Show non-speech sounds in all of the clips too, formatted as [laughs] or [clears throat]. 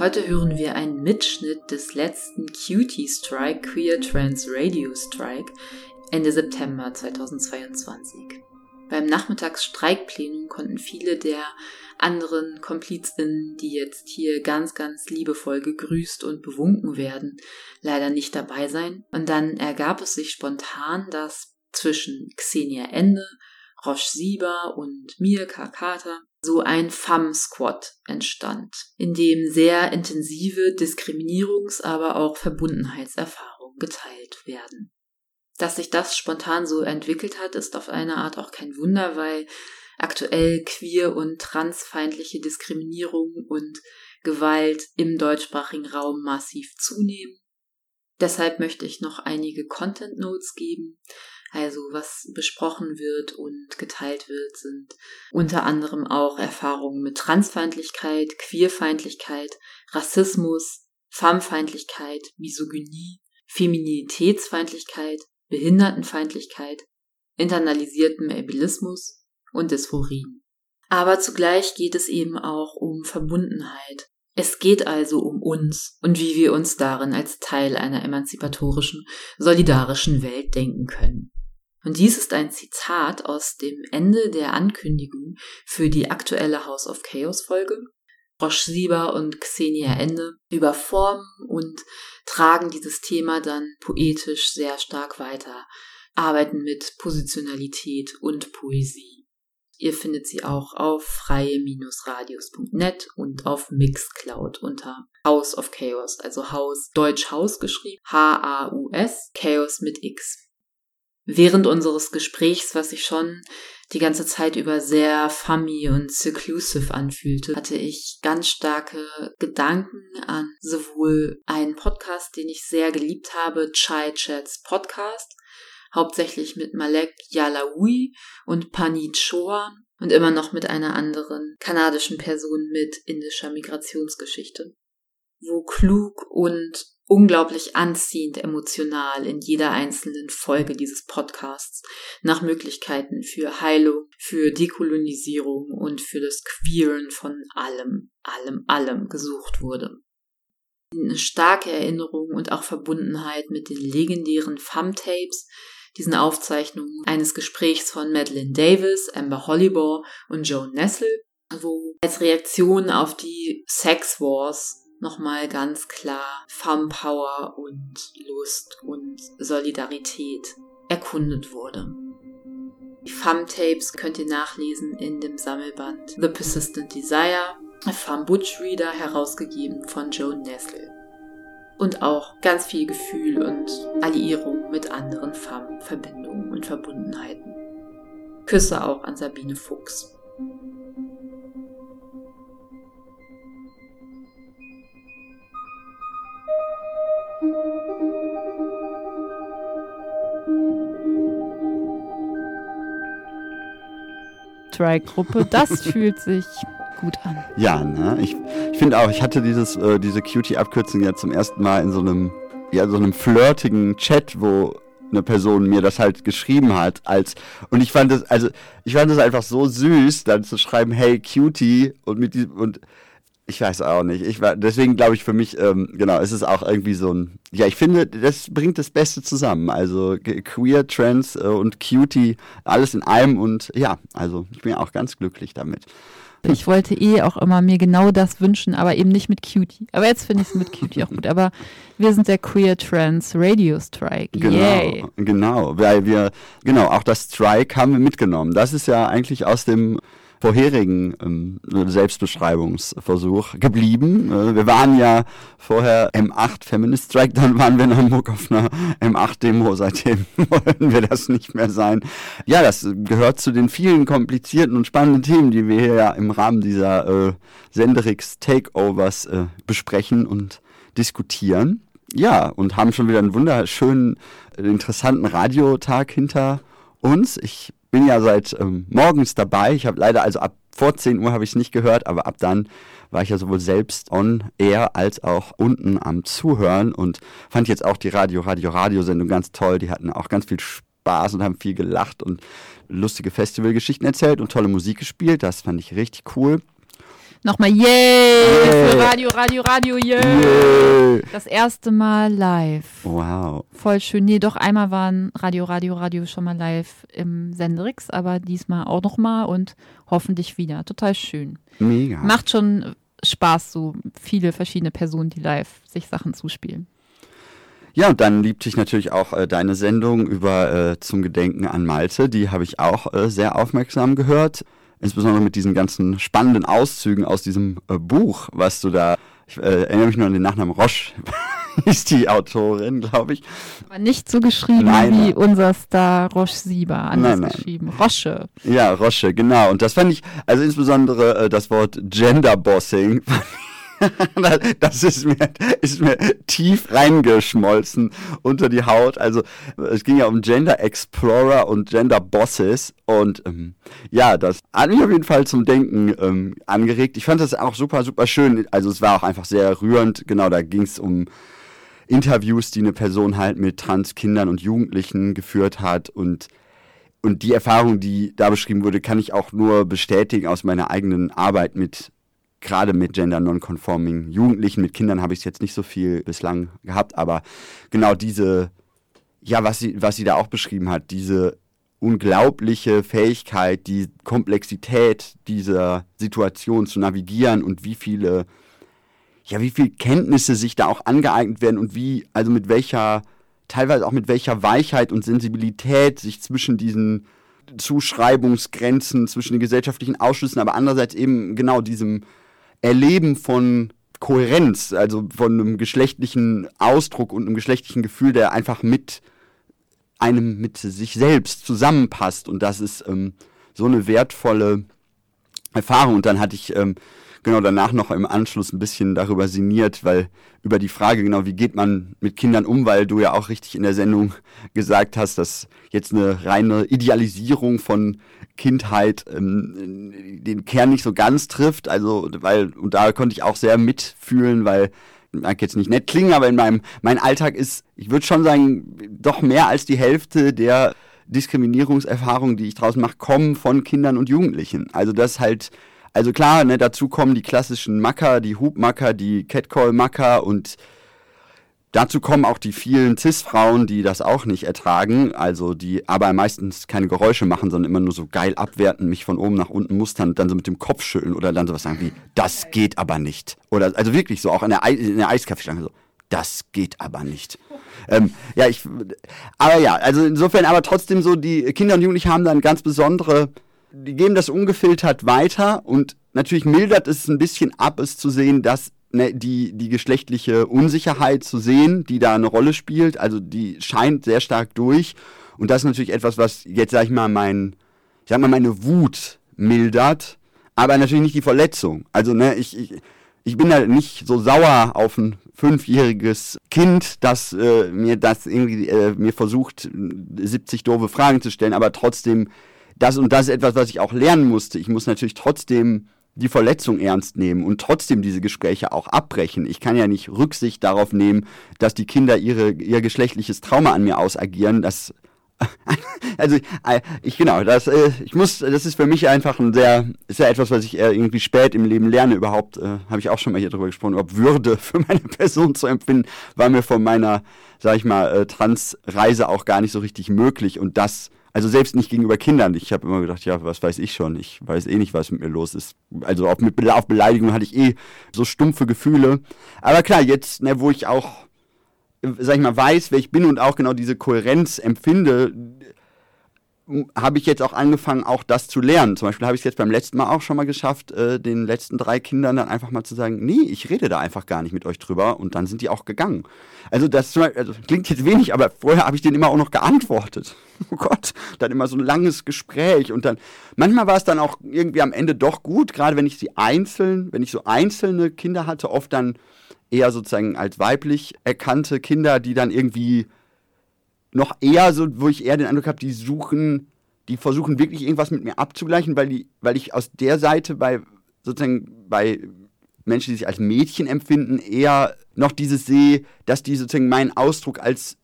Heute hören wir einen Mitschnitt des letzten Cutie Strike, Queer Trans Radio Strike, Ende September 2022. Beim Nachmittagsstreikplenum konnten viele der anderen Komplizinnen, die jetzt hier ganz, ganz liebevoll gegrüßt und bewunken werden, leider nicht dabei sein. Und dann ergab es sich spontan, dass zwischen Xenia Ende, Roche Sieber und mir, Kakata, so ein FAM-Squad entstand, in dem sehr intensive Diskriminierungs-, aber auch Verbundenheitserfahrungen geteilt werden. Dass sich das spontan so entwickelt hat, ist auf eine Art auch kein Wunder, weil aktuell queer und transfeindliche Diskriminierung und Gewalt im deutschsprachigen Raum massiv zunehmen. Deshalb möchte ich noch einige Content Notes geben. Also was besprochen wird und geteilt wird, sind unter anderem auch Erfahrungen mit Transfeindlichkeit, Queerfeindlichkeit, Rassismus, Femmefeindlichkeit, Misogynie, Feminitätsfeindlichkeit, Behindertenfeindlichkeit, internalisiertem Ableismus und Dysphorien. Aber zugleich geht es eben auch um Verbundenheit. Es geht also um uns und wie wir uns darin als Teil einer emanzipatorischen, solidarischen Welt denken können. Und dies ist ein Zitat aus dem Ende der Ankündigung für die aktuelle House of Chaos Folge. Roche Sieber und Xenia Ende überformen und tragen dieses Thema dann poetisch sehr stark weiter, arbeiten mit Positionalität und Poesie. Ihr findet sie auch auf freie-radios.net und auf Mixcloud unter House of Chaos, also Haus, Deutsch Haus geschrieben, H-A-U-S, Chaos mit X. Während unseres Gesprächs, was sich schon die ganze Zeit über sehr fummy und seclusive anfühlte, hatte ich ganz starke Gedanken an sowohl einen Podcast, den ich sehr geliebt habe, Chai Chats Podcast, hauptsächlich mit Malek Yalawi und Pani Chauhan und immer noch mit einer anderen kanadischen Person mit indischer Migrationsgeschichte, wo klug und unglaublich anziehend emotional in jeder einzelnen Folge dieses Podcasts nach Möglichkeiten für Heilung, für Dekolonisierung und für das Queeren von allem, allem, allem gesucht wurde. Eine starke Erinnerung und auch Verbundenheit mit den legendären FAM-Tapes, diesen Aufzeichnungen eines Gesprächs von Madeline Davis, Amber Hollibor und Joan Nessel, wo als Reaktion auf die Sex Wars nochmal ganz klar Farmpower und Lust und Solidarität erkundet wurde. Die Fam-Tapes könnt ihr nachlesen in dem Sammelband The Persistent Desire, Fam Butch Reader, herausgegeben von Joan Nessel. Und auch ganz viel Gefühl und Alliierung mit anderen Fam-Verbindungen und Verbundenheiten. Küsse auch an Sabine Fuchs. Strike-Gruppe. Das [laughs] fühlt sich gut an. Ja, ne? ich, ich finde auch, ich hatte dieses, äh, diese Cutie-Abkürzung ja zum ersten Mal in so einem, ja, so einem flirtigen Chat, wo eine Person mir das halt geschrieben hat als und ich fand das also ich fand das einfach so süß dann zu schreiben hey Cutie und mit diesem und ich weiß auch nicht. Ich war, deswegen glaube ich für mich, ähm, genau, es ist auch irgendwie so ein, ja, ich finde, das bringt das Beste zusammen. Also queer, trans äh, und cutie, alles in einem und ja, also ich bin auch ganz glücklich damit. Ich wollte eh auch immer mir genau das wünschen, aber eben nicht mit Cutie. Aber jetzt finde ich es mit Cutie auch gut. Aber wir sind der Queer Trans Radio Strike. Genau, Yay. genau, weil wir, genau, auch das Strike haben wir mitgenommen. Das ist ja eigentlich aus dem vorherigen ähm, Selbstbeschreibungsversuch geblieben. Äh, wir waren ja vorher M8 Feminist Strike, dann waren wir in Hamburg auf einer M8-Demo. Seitdem [laughs] wollen wir das nicht mehr sein. Ja, das gehört zu den vielen komplizierten und spannenden Themen, die wir hier ja im Rahmen dieser äh, Senderix Takeovers äh, besprechen und diskutieren. Ja, und haben schon wieder einen wunderschönen, äh, interessanten Radiotag hinter uns. Ich bin ja seit ähm, morgens dabei. Ich habe leider, also ab vor 10 Uhr habe ich es nicht gehört, aber ab dann war ich ja sowohl selbst on air als auch unten am Zuhören und fand jetzt auch die Radio, Radio, Radio-Sendung ganz toll. Die hatten auch ganz viel Spaß und haben viel gelacht und lustige Festivalgeschichten erzählt und tolle Musik gespielt. Das fand ich richtig cool. Nochmal yay, Yay. für Radio, Radio, Radio, yay. Yay. Das erste Mal live. Wow. Voll schön. Nee, doch einmal waren Radio, Radio, Radio schon mal live im Senderix, aber diesmal auch nochmal und hoffentlich wieder. Total schön. Mega. Macht schon Spaß, so viele verschiedene Personen, die live sich Sachen zuspielen. Ja, und dann liebte ich natürlich auch äh, deine Sendung über äh, zum Gedenken an Malte. Die habe ich auch äh, sehr aufmerksam gehört. Insbesondere mit diesen ganzen spannenden Auszügen aus diesem äh, Buch, was du da. Ich äh, erinnere mich nur an den Nachnamen Roche, [laughs] ist die Autorin, glaube ich. Aber nicht so geschrieben Nein, wie unser Star Roche Sieber. Anders Nein, nein. geschrieben. Rosche. Ja, Roche, genau. Und das fand ich, also insbesondere äh, das Wort Genderbossing, [laughs] [laughs] das ist mir, ist mir tief reingeschmolzen unter die Haut. Also es ging ja um Gender Explorer und Gender Bosses. Und ähm, ja, das hat mich auf jeden Fall zum Denken ähm, angeregt. Ich fand das auch super, super schön. Also es war auch einfach sehr rührend. Genau, da ging es um Interviews, die eine Person halt mit Transkindern und Jugendlichen geführt hat und und die Erfahrung, die da beschrieben wurde, kann ich auch nur bestätigen aus meiner eigenen Arbeit mit, gerade mit gender non-conforming Jugendlichen. Mit Kindern habe ich es jetzt nicht so viel bislang gehabt, aber genau diese, ja, was sie, was sie da auch beschrieben hat, diese unglaubliche Fähigkeit, die Komplexität dieser Situation zu navigieren und wie viele, ja, wie viel Kenntnisse sich da auch angeeignet werden und wie, also mit welcher teilweise auch mit welcher Weichheit und Sensibilität sich zwischen diesen Zuschreibungsgrenzen, zwischen den gesellschaftlichen Ausschlüssen, aber andererseits eben genau diesem Erleben von Kohärenz, also von einem geschlechtlichen Ausdruck und einem geschlechtlichen Gefühl, der einfach mit einem, mit sich selbst zusammenpasst. Und das ist ähm, so eine wertvolle Erfahrung. Und dann hatte ich ähm, genau danach noch im Anschluss ein bisschen darüber sinniert, weil über die Frage genau, wie geht man mit Kindern um, weil du ja auch richtig in der Sendung gesagt hast, dass jetzt eine reine Idealisierung von Kindheit ähm, den Kern nicht so ganz trifft. Also, weil, und da konnte ich auch sehr mitfühlen, weil mag jetzt nicht nett klingen, aber in meinem mein Alltag ist, ich würde schon sagen, doch mehr als die Hälfte der Diskriminierungserfahrungen, die ich draußen mache, kommen von Kindern und Jugendlichen. Also das halt, also klar, ne, dazu kommen die klassischen Macker, die Hubmacker, die Catcall-Macker und dazu kommen auch die vielen Cis-Frauen, die das auch nicht ertragen, also die aber meistens keine Geräusche machen, sondern immer nur so geil abwerten, mich von oben nach unten mustern, dann so mit dem Kopf schütteln oder dann sowas sagen wie, das geht aber nicht. Oder also wirklich so, auch in der, Ei der Eiskaffeeschlange so, das geht aber nicht. Ähm, ja, ich, aber ja, also insofern, aber trotzdem so, die Kinder und Jugendliche haben dann ganz besondere, die geben das ungefiltert weiter und natürlich mildert es ein bisschen ab, es zu sehen, dass ne, die, die geschlechtliche Unsicherheit zu sehen, die da eine Rolle spielt, also die scheint sehr stark durch. Und das ist natürlich etwas, was jetzt, sag ich mal, mein, ich sag mal, meine Wut mildert, aber natürlich nicht die Verletzung. Also, ne, ich, ich, ich bin da nicht so sauer auf ein fünfjähriges Kind, das äh, mir das irgendwie äh, mir versucht, 70 doofe Fragen zu stellen, aber trotzdem, das und das ist etwas, was ich auch lernen musste. Ich muss natürlich trotzdem die Verletzung ernst nehmen und trotzdem diese Gespräche auch abbrechen. Ich kann ja nicht Rücksicht darauf nehmen, dass die Kinder ihre, ihr geschlechtliches Trauma an mir ausagieren. Das [laughs] also äh, ich genau, das äh, ich muss, das ist für mich einfach ein sehr, ist ja etwas, was ich eher irgendwie spät im Leben lerne überhaupt. Äh, Habe ich auch schon mal hier drüber gesprochen, ob Würde [laughs] für meine Person zu empfinden, war mir von meiner, sag ich mal, äh, Transreise auch gar nicht so richtig möglich und das also selbst nicht gegenüber Kindern. Ich habe immer gedacht, ja, was weiß ich schon. Ich weiß eh nicht, was mit mir los ist. Also auf, mit, auf Beleidigung hatte ich eh so stumpfe Gefühle. Aber klar, jetzt, ne, wo ich auch, sag ich mal, weiß, wer ich bin und auch genau diese Kohärenz empfinde, habe ich jetzt auch angefangen, auch das zu lernen. Zum Beispiel habe ich es jetzt beim letzten Mal auch schon mal geschafft, äh, den letzten drei Kindern dann einfach mal zu sagen, nee, ich rede da einfach gar nicht mit euch drüber und dann sind die auch gegangen. Also das also, klingt jetzt wenig, aber vorher habe ich denen immer auch noch geantwortet. [laughs] Oh Gott, dann immer so ein langes Gespräch und dann, manchmal war es dann auch irgendwie am Ende doch gut, gerade wenn ich sie einzeln, wenn ich so einzelne Kinder hatte, oft dann eher sozusagen als weiblich erkannte Kinder, die dann irgendwie noch eher so, wo ich eher den Eindruck habe, die suchen, die versuchen wirklich irgendwas mit mir abzugleichen, weil die, weil ich aus der Seite bei sozusagen bei Menschen, die sich als Mädchen empfinden, eher noch dieses sehe, dass die sozusagen meinen Ausdruck als,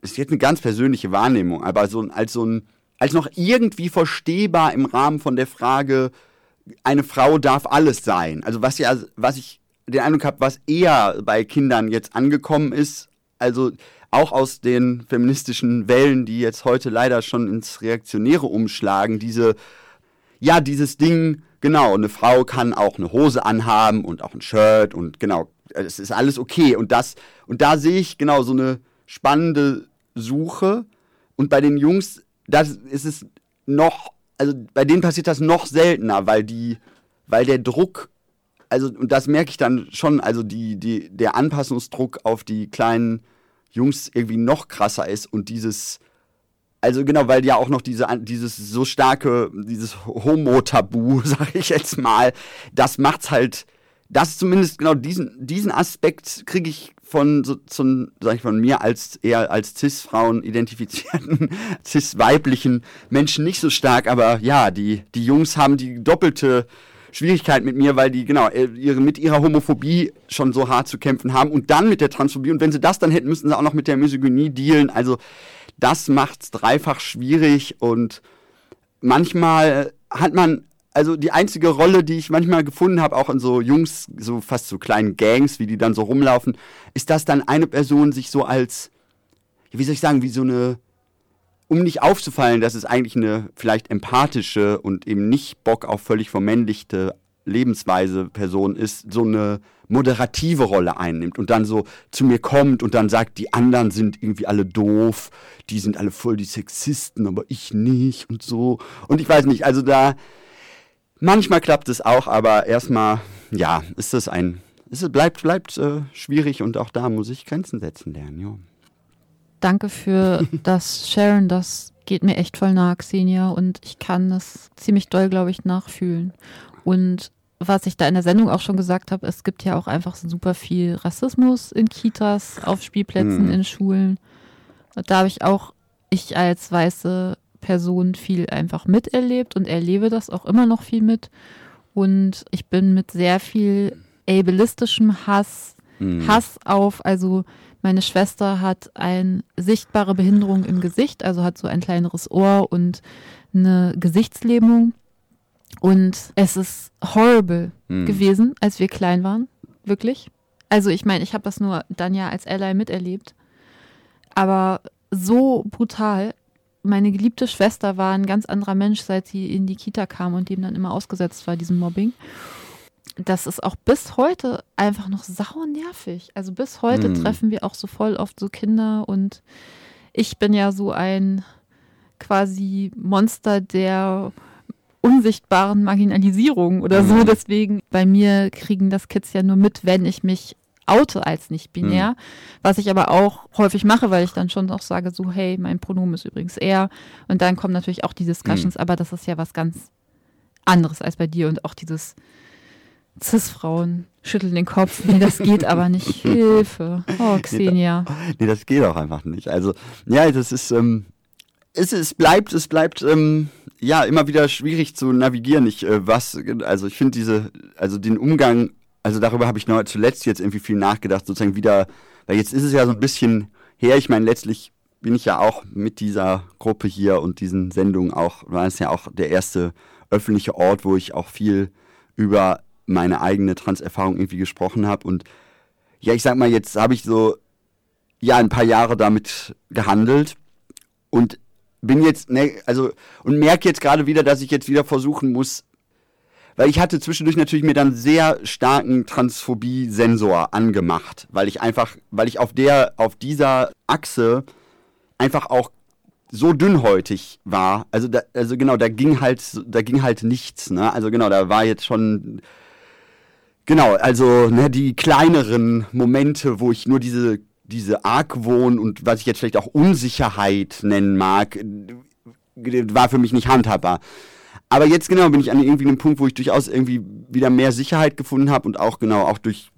das ist jetzt eine ganz persönliche Wahrnehmung, aber so als so ein, als noch irgendwie verstehbar im Rahmen von der Frage eine Frau darf alles sein. Also was ja, was ich den Eindruck habe, was eher bei Kindern jetzt angekommen ist, also auch aus den feministischen Wellen, die jetzt heute leider schon ins Reaktionäre umschlagen, diese, ja, dieses Ding, genau, eine Frau kann auch eine Hose anhaben und auch ein Shirt und genau, es ist alles okay. Und das, und da sehe ich genau so eine spannende Suche. Und bei den Jungs, das ist es noch, also bei denen passiert das noch seltener, weil die, weil der Druck, also, und das merke ich dann schon, also die, die, der Anpassungsdruck auf die kleinen Jungs irgendwie noch krasser ist und dieses, also genau, weil ja auch noch diese, dieses so starke, dieses Homo-Tabu, [laughs] sag ich jetzt mal, das macht's halt, das zumindest genau diesen, diesen Aspekt kriege ich von, so, so, sag ich von mir als eher als Cis-Frauen identifizierten, [laughs] cis-weiblichen Menschen nicht so stark, aber ja, die, die Jungs haben die doppelte Schwierigkeit mit mir, weil die genau äh, ihre, mit ihrer Homophobie schon so hart zu kämpfen haben und dann mit der Transphobie. Und wenn sie das dann hätten, müssten sie auch noch mit der Misogynie dealen. Also das macht's dreifach schwierig und manchmal hat man also die einzige Rolle, die ich manchmal gefunden habe, auch in so Jungs, so fast so kleinen Gangs, wie die dann so rumlaufen, ist, dass dann eine Person sich so als, wie soll ich sagen, wie so eine, um nicht aufzufallen, dass es eigentlich eine vielleicht empathische und eben nicht Bock auf völlig vermännlichte Lebensweise Person ist, so eine moderative Rolle einnimmt und dann so zu mir kommt und dann sagt, die anderen sind irgendwie alle doof, die sind alle voll die Sexisten, aber ich nicht und so. Und ich weiß nicht, also da, Manchmal klappt es auch, aber erstmal, ja, ist es ein, es bleibt, bleibt äh, schwierig und auch da muss ich Grenzen setzen lernen, ja. Danke für [laughs] das Sharon, das geht mir echt voll nah, Xenia, und ich kann das ziemlich doll, glaube ich, nachfühlen. Und was ich da in der Sendung auch schon gesagt habe, es gibt ja auch einfach super viel Rassismus in Kitas, auf Spielplätzen, hm. in Schulen. Da habe ich auch, ich als weiße Person viel einfach miterlebt und erlebe das auch immer noch viel mit. Und ich bin mit sehr viel ableistischem Hass, mhm. Hass auf, also meine Schwester hat eine sichtbare Behinderung im Gesicht, also hat so ein kleineres Ohr und eine Gesichtslähmung. Und es ist horrible mhm. gewesen, als wir klein waren, wirklich. Also ich meine, ich habe das nur dann ja als Ally miterlebt. Aber so brutal meine geliebte Schwester war ein ganz anderer Mensch, seit sie in die Kita kam und dem dann immer ausgesetzt war, diesem Mobbing. Das ist auch bis heute einfach noch sauer nervig. Also bis heute mm. treffen wir auch so voll oft so Kinder und ich bin ja so ein quasi Monster der unsichtbaren Marginalisierung oder so. Mhm. Deswegen bei mir kriegen das Kids ja nur mit, wenn ich mich oute als nicht binär, mhm. was ich aber auch häufig mache, weil ich dann schon auch sage, so, hey, mein Pronomen ist übrigens er. Und dann kommen natürlich auch die Discussions, mhm. aber das ist ja was ganz anderes als bei dir und auch dieses Cis-Frauen schütteln den Kopf. Nee, das geht aber nicht. [laughs] Hilfe. Oh, Xenia. Nee, das geht auch einfach nicht. Also, ja, das ist, ähm, es, es bleibt, es bleibt, ähm, ja, immer wieder schwierig zu navigieren. Ich, äh, was, also ich finde diese, also den Umgang also darüber habe ich noch zuletzt jetzt irgendwie viel nachgedacht, sozusagen wieder, weil jetzt ist es ja so ein bisschen her, ich meine, letztlich bin ich ja auch mit dieser Gruppe hier und diesen Sendungen auch, war es ja auch der erste öffentliche Ort, wo ich auch viel über meine eigene Transerfahrung irgendwie gesprochen habe. Und ja, ich sag mal, jetzt habe ich so ja ein paar Jahre damit gehandelt und bin jetzt, ne, also und merke jetzt gerade wieder, dass ich jetzt wieder versuchen muss, weil ich hatte zwischendurch natürlich mir dann sehr starken Transphobie-Sensor angemacht, weil ich einfach, weil ich auf der, auf dieser Achse einfach auch so dünnhäutig war. Also, da, also genau, da ging halt, da ging halt nichts. Ne? Also genau, da war jetzt schon Genau, also ne, die kleineren Momente, wo ich nur diese, diese Argwohn und was ich jetzt vielleicht auch Unsicherheit nennen mag, war für mich nicht handhabbar. Aber jetzt genau bin ich an irgendwie einem Punkt, wo ich durchaus irgendwie wieder mehr Sicherheit gefunden habe und auch genau auch durch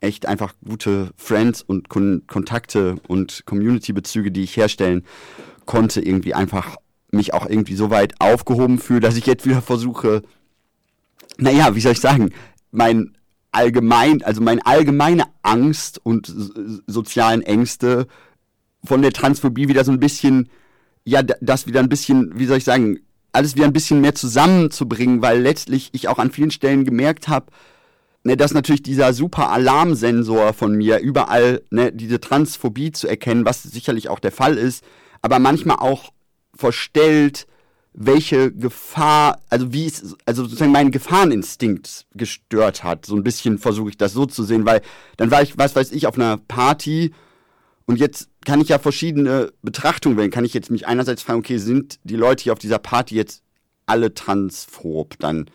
echt einfach gute Friends und Kon Kontakte und Community-Bezüge, die ich herstellen konnte, irgendwie einfach mich auch irgendwie so weit aufgehoben fühle, dass ich jetzt wieder versuche, naja, wie soll ich sagen, mein allgemein, also meine allgemeine Angst und sozialen Ängste von der Transphobie wieder so ein bisschen, ja, das wieder ein bisschen, wie soll ich sagen, alles wieder ein bisschen mehr zusammenzubringen, weil letztlich ich auch an vielen Stellen gemerkt habe, ne, dass natürlich dieser super Alarmsensor von mir überall ne, diese Transphobie zu erkennen, was sicherlich auch der Fall ist, aber manchmal auch verstellt, welche Gefahr, also wie es, also sozusagen meinen Gefahreninstinkt gestört hat. So ein bisschen versuche ich das so zu sehen, weil dann war ich, was weiß ich, auf einer Party und jetzt kann ich ja verschiedene Betrachtungen wählen. Kann ich jetzt mich einerseits fragen, okay, sind die Leute hier auf dieser Party jetzt alle transphob? Dann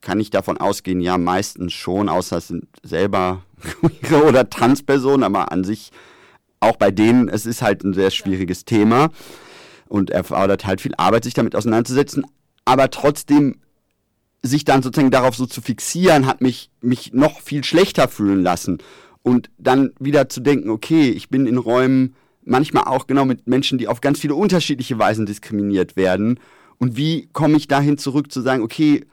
kann ich davon ausgehen, ja, meistens schon, außer es sind selber queere oder Transpersonen, aber an sich auch bei denen, es ist halt ein sehr schwieriges Thema und erfordert halt viel Arbeit, sich damit auseinanderzusetzen. Aber trotzdem sich dann sozusagen darauf so zu fixieren, hat mich, mich noch viel schlechter fühlen lassen. Und dann wieder zu denken, okay, ich bin in Räumen manchmal auch genau mit Menschen, die auf ganz viele unterschiedliche Weisen diskriminiert werden. Und wie komme ich dahin zurück zu sagen, okay,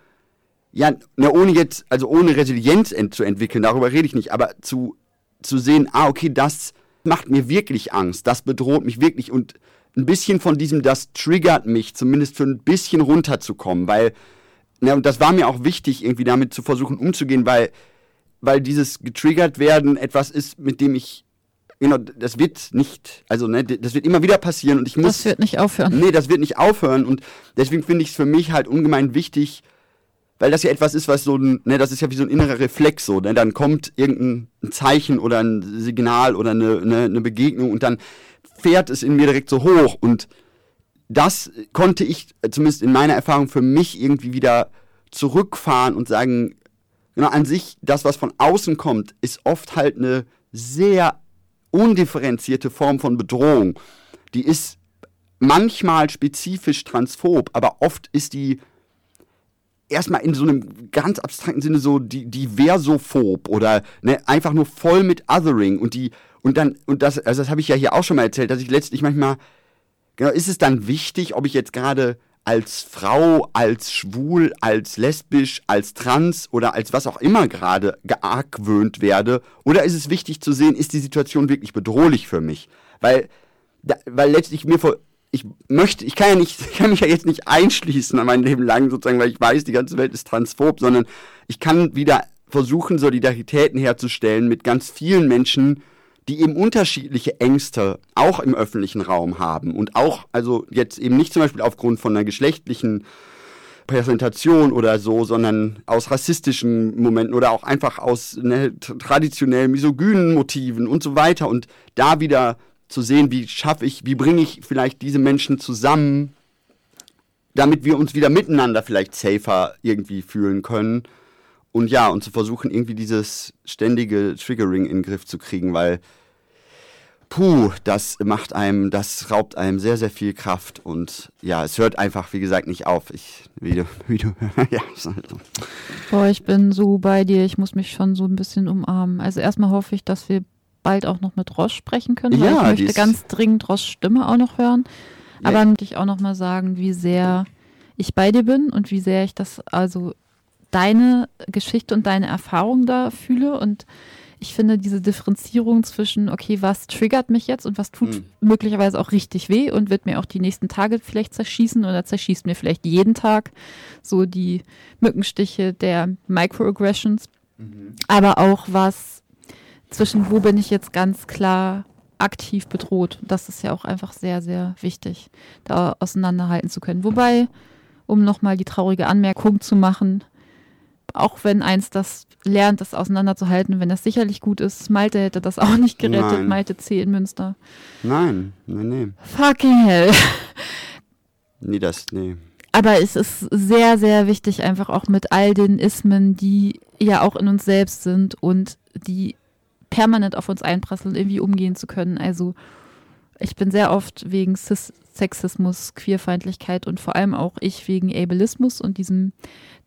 ja, na, ohne jetzt, also ohne Resilienz ent zu entwickeln, darüber rede ich nicht, aber zu, zu sehen, ah, okay, das macht mir wirklich Angst, das bedroht mich wirklich und ein bisschen von diesem, das triggert mich, zumindest für ein bisschen runterzukommen, weil, na, und das war mir auch wichtig, irgendwie damit zu versuchen umzugehen, weil, weil dieses getriggert werden etwas ist, mit dem ich Genau, das wird nicht, also ne, das wird immer wieder passieren und ich muss. Das wird nicht aufhören. Nee, das wird nicht aufhören und deswegen finde ich es für mich halt ungemein wichtig, weil das ja etwas ist, was so ein, ne, das ist ja wie so ein innerer Reflex so, ne, dann kommt irgendein Zeichen oder ein Signal oder eine, eine, eine Begegnung und dann fährt es in mir direkt so hoch und das konnte ich zumindest in meiner Erfahrung für mich irgendwie wieder zurückfahren und sagen, genau, an sich, das, was von außen kommt, ist oft halt eine sehr undifferenzierte Form von Bedrohung. Die ist manchmal spezifisch transphob, aber oft ist die erstmal in so einem ganz abstrakten Sinne so die, diversophob oder ne, einfach nur voll mit Othering und die und dann und das also das habe ich ja hier auch schon mal erzählt, dass ich letztlich manchmal genau ist es dann wichtig, ob ich jetzt gerade als Frau, als schwul, als lesbisch, als trans oder als was auch immer gerade geargwöhnt werde? Oder ist es wichtig zu sehen, ist die Situation wirklich bedrohlich für mich? Weil, da, weil letztlich mir vor, ich möchte, ich kann ja nicht, [laughs] ich kann mich ja jetzt nicht einschließen an mein Leben lang sozusagen, weil ich weiß, die ganze Welt ist transphob, sondern ich kann wieder versuchen, Solidaritäten herzustellen mit ganz vielen Menschen, die eben unterschiedliche Ängste auch im öffentlichen Raum haben und auch, also jetzt eben nicht zum Beispiel aufgrund von einer geschlechtlichen Präsentation oder so, sondern aus rassistischen Momenten oder auch einfach aus ne, traditionell misogynen Motiven und so weiter und da wieder zu sehen, wie schaffe ich, wie bringe ich vielleicht diese Menschen zusammen, damit wir uns wieder miteinander vielleicht safer irgendwie fühlen können und ja, und zu versuchen, irgendwie dieses ständige Triggering in den Griff zu kriegen, weil puh, das macht einem, das raubt einem sehr, sehr viel Kraft und ja, es hört einfach, wie gesagt, nicht auf. Ich, wie du, [laughs] wie du, ja. Boah, ich bin so bei dir, ich muss mich schon so ein bisschen umarmen. Also erstmal hoffe ich, dass wir bald auch noch mit Ross sprechen können, weil ja, ich möchte ganz dringend Ross Stimme auch noch hören. Aber ja. möchte ich auch noch mal sagen, wie sehr ich bei dir bin und wie sehr ich das also deine Geschichte und deine Erfahrung da fühle. Und ich finde diese Differenzierung zwischen, okay, was triggert mich jetzt und was tut mhm. möglicherweise auch richtig weh und wird mir auch die nächsten Tage vielleicht zerschießen oder zerschießt mir vielleicht jeden Tag so die Mückenstiche der Microaggressions. Mhm. Aber auch was zwischen, wo bin ich jetzt ganz klar aktiv bedroht. Das ist ja auch einfach sehr, sehr wichtig, da auseinanderhalten zu können. Wobei, um nochmal die traurige Anmerkung zu machen, auch wenn eins das lernt, das auseinanderzuhalten, wenn das sicherlich gut ist. Malte hätte das auch nicht gerettet, nein. Malte C. in Münster. Nein, nein, nee. Fucking hell. Nee, das, nee. Aber es ist sehr, sehr wichtig, einfach auch mit all den Ismen, die ja auch in uns selbst sind und die permanent auf uns einprasseln, irgendwie umgehen zu können. Also ich bin sehr oft wegen Cis Sexismus, Queerfeindlichkeit und vor allem auch ich wegen Ableismus und diesem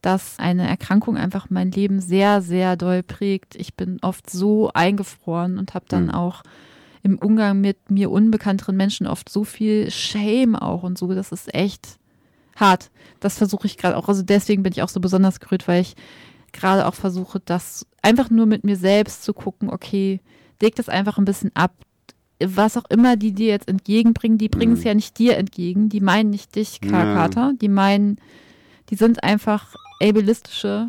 dass eine Erkrankung einfach mein Leben sehr, sehr doll prägt. Ich bin oft so eingefroren und habe dann mhm. auch im Umgang mit mir unbekannteren Menschen oft so viel Shame auch und so. Das ist echt hart. Das versuche ich gerade auch. Also deswegen bin ich auch so besonders gerührt, weil ich gerade auch versuche, das einfach nur mit mir selbst zu gucken, okay, leg das einfach ein bisschen ab. was auch immer die dir jetzt entgegenbringen, die bringen es Mhm. ja nicht dir entgegen, die meinen nicht dich, Karl Ja. Die meinen, die sind einfach ableistische.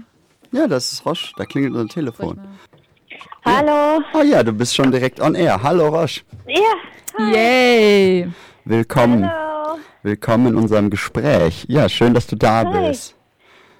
Ja, das ist Roche. Da klingelt unser Telefon. Hallo. Oh ja, du bist schon direkt on air. Hallo Roche. Ja. Yay! Willkommen. Hallo. Willkommen in unserem Gespräch. Ja, schön, dass du da Hi. bist.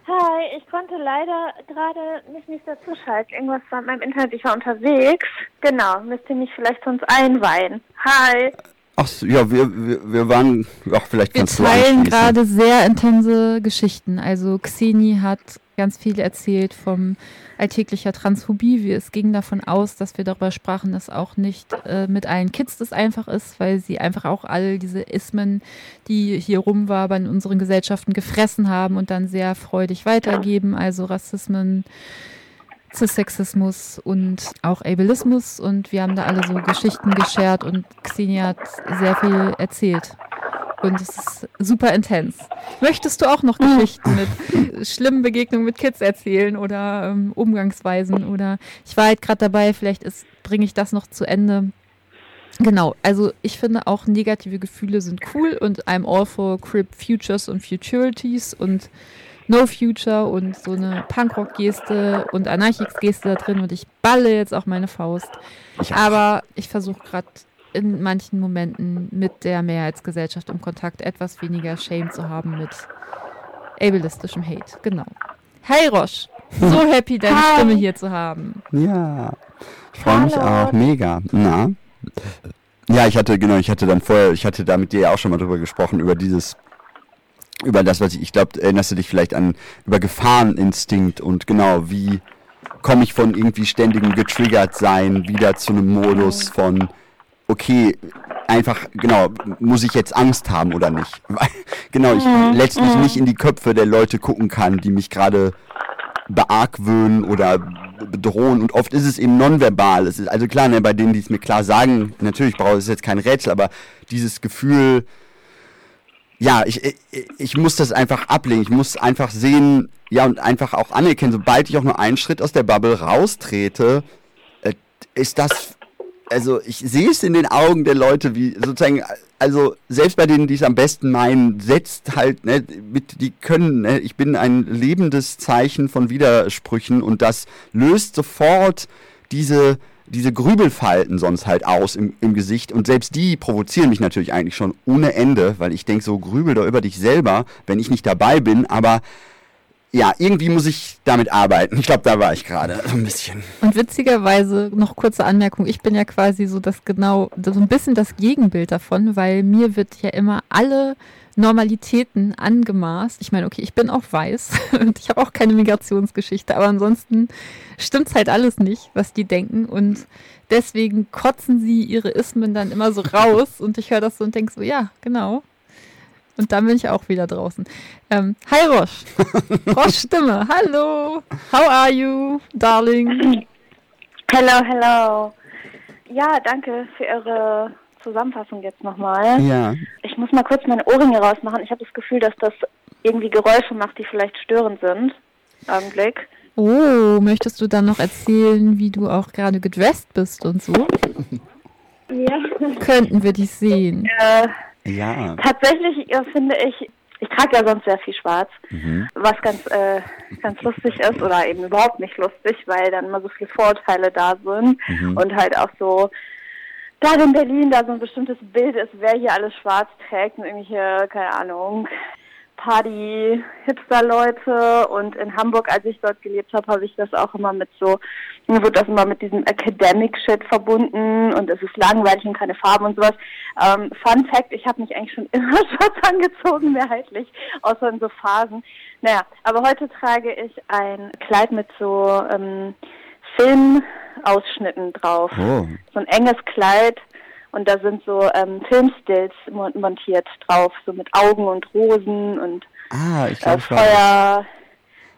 Hi, ich konnte leider gerade mich nicht dazuschalten. Irgendwas war mit meinem Internet, ich war unterwegs. Genau, müsst ihr mich vielleicht sonst einweihen. Hi. Ach so, ja, wir, wir, wir waren, ach, vielleicht Wir kannst du teilen gerade sehr intense Geschichten. Also Xeni hat ganz viel erzählt vom alltäglicher Transphobie. Wir, es ging davon aus, dass wir darüber sprachen, dass auch nicht äh, mit allen Kids das einfach ist, weil sie einfach auch all diese Ismen, die hier rumwabern, in unseren Gesellschaften gefressen haben und dann sehr freudig weitergeben. Also Rassismen, Cissexismus und auch Ableismus. Und wir haben da alle so Geschichten geshared und Xenia hat sehr viel erzählt. Und es ist super intens. Möchtest du auch noch Geschichten mit schlimmen Begegnungen mit Kids erzählen oder ähm, Umgangsweisen? Oder ich war halt gerade dabei, vielleicht bringe ich das noch zu Ende. Genau, also ich finde auch negative Gefühle sind cool und I'm all for Crip Futures und Futurities und No Future und so eine Punkrock-Geste und Anarchix-Geste da drin und ich balle jetzt auch meine Faust. Ich auch. Aber ich versuche gerade in manchen Momenten mit der Mehrheitsgesellschaft im Kontakt etwas weniger Shame zu haben mit ableistischem Hate. Genau. Hi Roche, so [laughs] happy deine Hi. Stimme hier zu haben. Ja, ich freue mich auch mega. Na? Ja, ich hatte, genau, ich hatte dann vorher, ich hatte da mit dir ja auch schon mal drüber gesprochen, über dieses, über das, was ich, ich glaube, erinnerst du dich vielleicht an, über Gefahreninstinkt und genau, wie komme ich von irgendwie ständigem getriggert sein wieder zu einem Modus von, okay, einfach, genau, muss ich jetzt Angst haben oder nicht? [laughs] Weil, genau, ich letztlich nicht in die Köpfe der Leute gucken kann, die mich gerade beargwöhnen oder bedrohen und oft ist es eben nonverbal. Es ist also klar, ne, bei denen, die es mir klar sagen, natürlich brauche ich jetzt kein Rätsel, aber dieses Gefühl, ja, ich, ich, ich muss das einfach ablegen. Ich muss einfach sehen, ja, und einfach auch anerkennen, sobald ich auch nur einen Schritt aus der Bubble raustrete, äh, ist das, also ich sehe es in den Augen der Leute, wie sozusagen, also selbst bei denen, die es am besten meinen, setzt halt, ne, mit, die können, ne, ich bin ein lebendes Zeichen von Widersprüchen und das löst sofort diese, diese Grübelfalten sonst halt aus im, im Gesicht. Und selbst die provozieren mich natürlich eigentlich schon ohne Ende, weil ich denke so, grübel doch über dich selber, wenn ich nicht dabei bin, aber ja, irgendwie muss ich damit arbeiten. Ich glaube, da war ich gerade so ein bisschen. Und witzigerweise, noch kurze Anmerkung, ich bin ja quasi so das genau, so ein bisschen das Gegenbild davon, weil mir wird ja immer alle Normalitäten angemaßt. Ich meine, okay, ich bin auch weiß [laughs] und ich habe auch keine Migrationsgeschichte, aber ansonsten stimmt's halt alles nicht, was die denken und deswegen kotzen sie ihre Ismen dann immer so raus und ich höre das so und denke so, ja, genau. Und dann bin ich auch wieder draußen. Ähm, hi Roche. [laughs] Roche Stimme. Hallo. How are you, darling? [clears throat] Hello, hello. Ja, danke für Ihre Zusammenfassung jetzt nochmal. Ja. Ich muss mal kurz meine Ohrringe rausmachen. Ich habe das Gefühl, dass das irgendwie Geräusche macht, die vielleicht störend sind. Augenblick. Oh, möchtest du dann noch erzählen, wie du auch gerade gedresst bist und so? Ja. Könnten wir dich sehen? Äh, Ja. tatsächlich äh, finde ich, ich trage ja sonst sehr viel schwarz, Mhm. was ganz, äh, ganz lustig ist oder eben überhaupt nicht lustig, weil dann immer so viele Vorurteile da sind Mhm. und halt auch so, gerade in Berlin da so ein bestimmtes Bild ist, wer hier alles schwarz trägt und irgendwelche, keine Ahnung, Party-Hipster-Leute und in Hamburg, als ich dort gelebt habe, habe ich das auch immer mit so, mir wird das immer mit diesem Academic-Shit verbunden und es ist langweilig und keine Farben und sowas. Ähm, Fun Fact, ich habe mich eigentlich schon [laughs] immer schwarz angezogen, mehrheitlich, außer in so Phasen. Naja, aber heute trage ich ein Kleid mit so ähm, Filmausschnitten drauf. Oh. So ein enges Kleid und da sind so ähm, Filmstills mon- montiert drauf, so mit Augen und Rosen und Ah, äh, glaube, Feuer.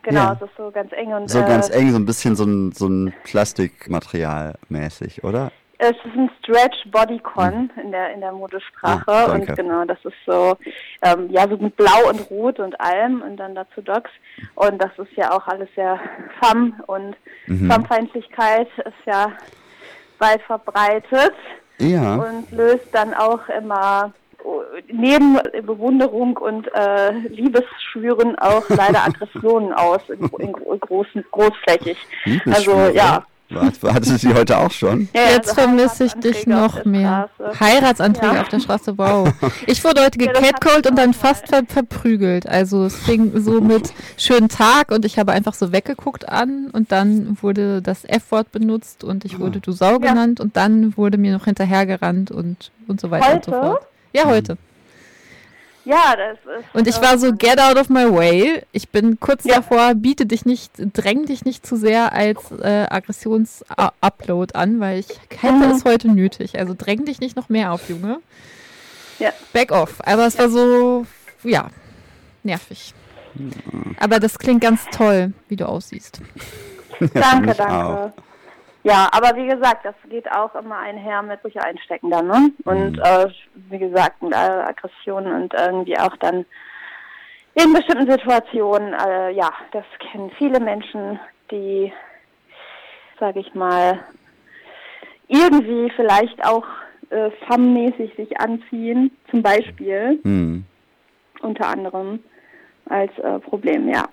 Genau, Ja. es ist so ganz eng und so äh, ganz eng, so ein bisschen so ein, so ein Plastikmaterial mäßig, oder? Es ist ein Stretch Bodycon in der in der Modesprache Ah, und genau, das ist so ähm, ja so mit Blau und Rot und allem und dann dazu Docs und das ist ja auch alles sehr Femme und Mhm. Femmefeindlichkeit ist ja weit verbreitet Ja. und löst dann auch immer äh, neben Bewunderung und äh, Liebesschwüren auch leider [laughs] Aggressionen aus, in, in großen, großflächig. Also ja. Was, hattest du sie heute auch schon? Ja, Jetzt also vermisse ich dich noch mehr. Straße. Heiratsanträge Ja. auf der Straße, wow. [laughs] Ich wurde heute gecatcalled und dann fast ver verprügelt. Also es fing so [laughs] mit schönen Tag und ich habe einfach so weggeguckt an und dann wurde das F-Wort benutzt und ich wurde du Sau Ja. genannt und dann wurde mir noch hinterhergerannt und, und so weiter und so Heute? fort. Ja, heute. Ja, das ist. Und ich war so, get out of my way. Ich bin kurz Ja. davor, biete dich nicht, dräng dich nicht zu sehr als äh, Aggressions-Upload an, weil ich hätte Mhm. es heute nötig. Also dräng dich nicht noch mehr auf, Junge. Ja. Back off. Aber es war so, ja, nervig. Aber das klingt ganz toll, wie du aussiehst. Danke, danke. auch. Ja, aber wie gesagt, das geht auch immer einher mit Brüche einstecken dann, ne? Und Mhm. äh, wie gesagt, mit, äh, Aggressionen und irgendwie auch dann in bestimmten Situationen, äh, ja, das kennen viele Menschen, die, sage ich mal, irgendwie vielleicht auch äh, femme-mäßig sich anziehen, zum Beispiel, Hm. unter anderem als äh, Problem, ja.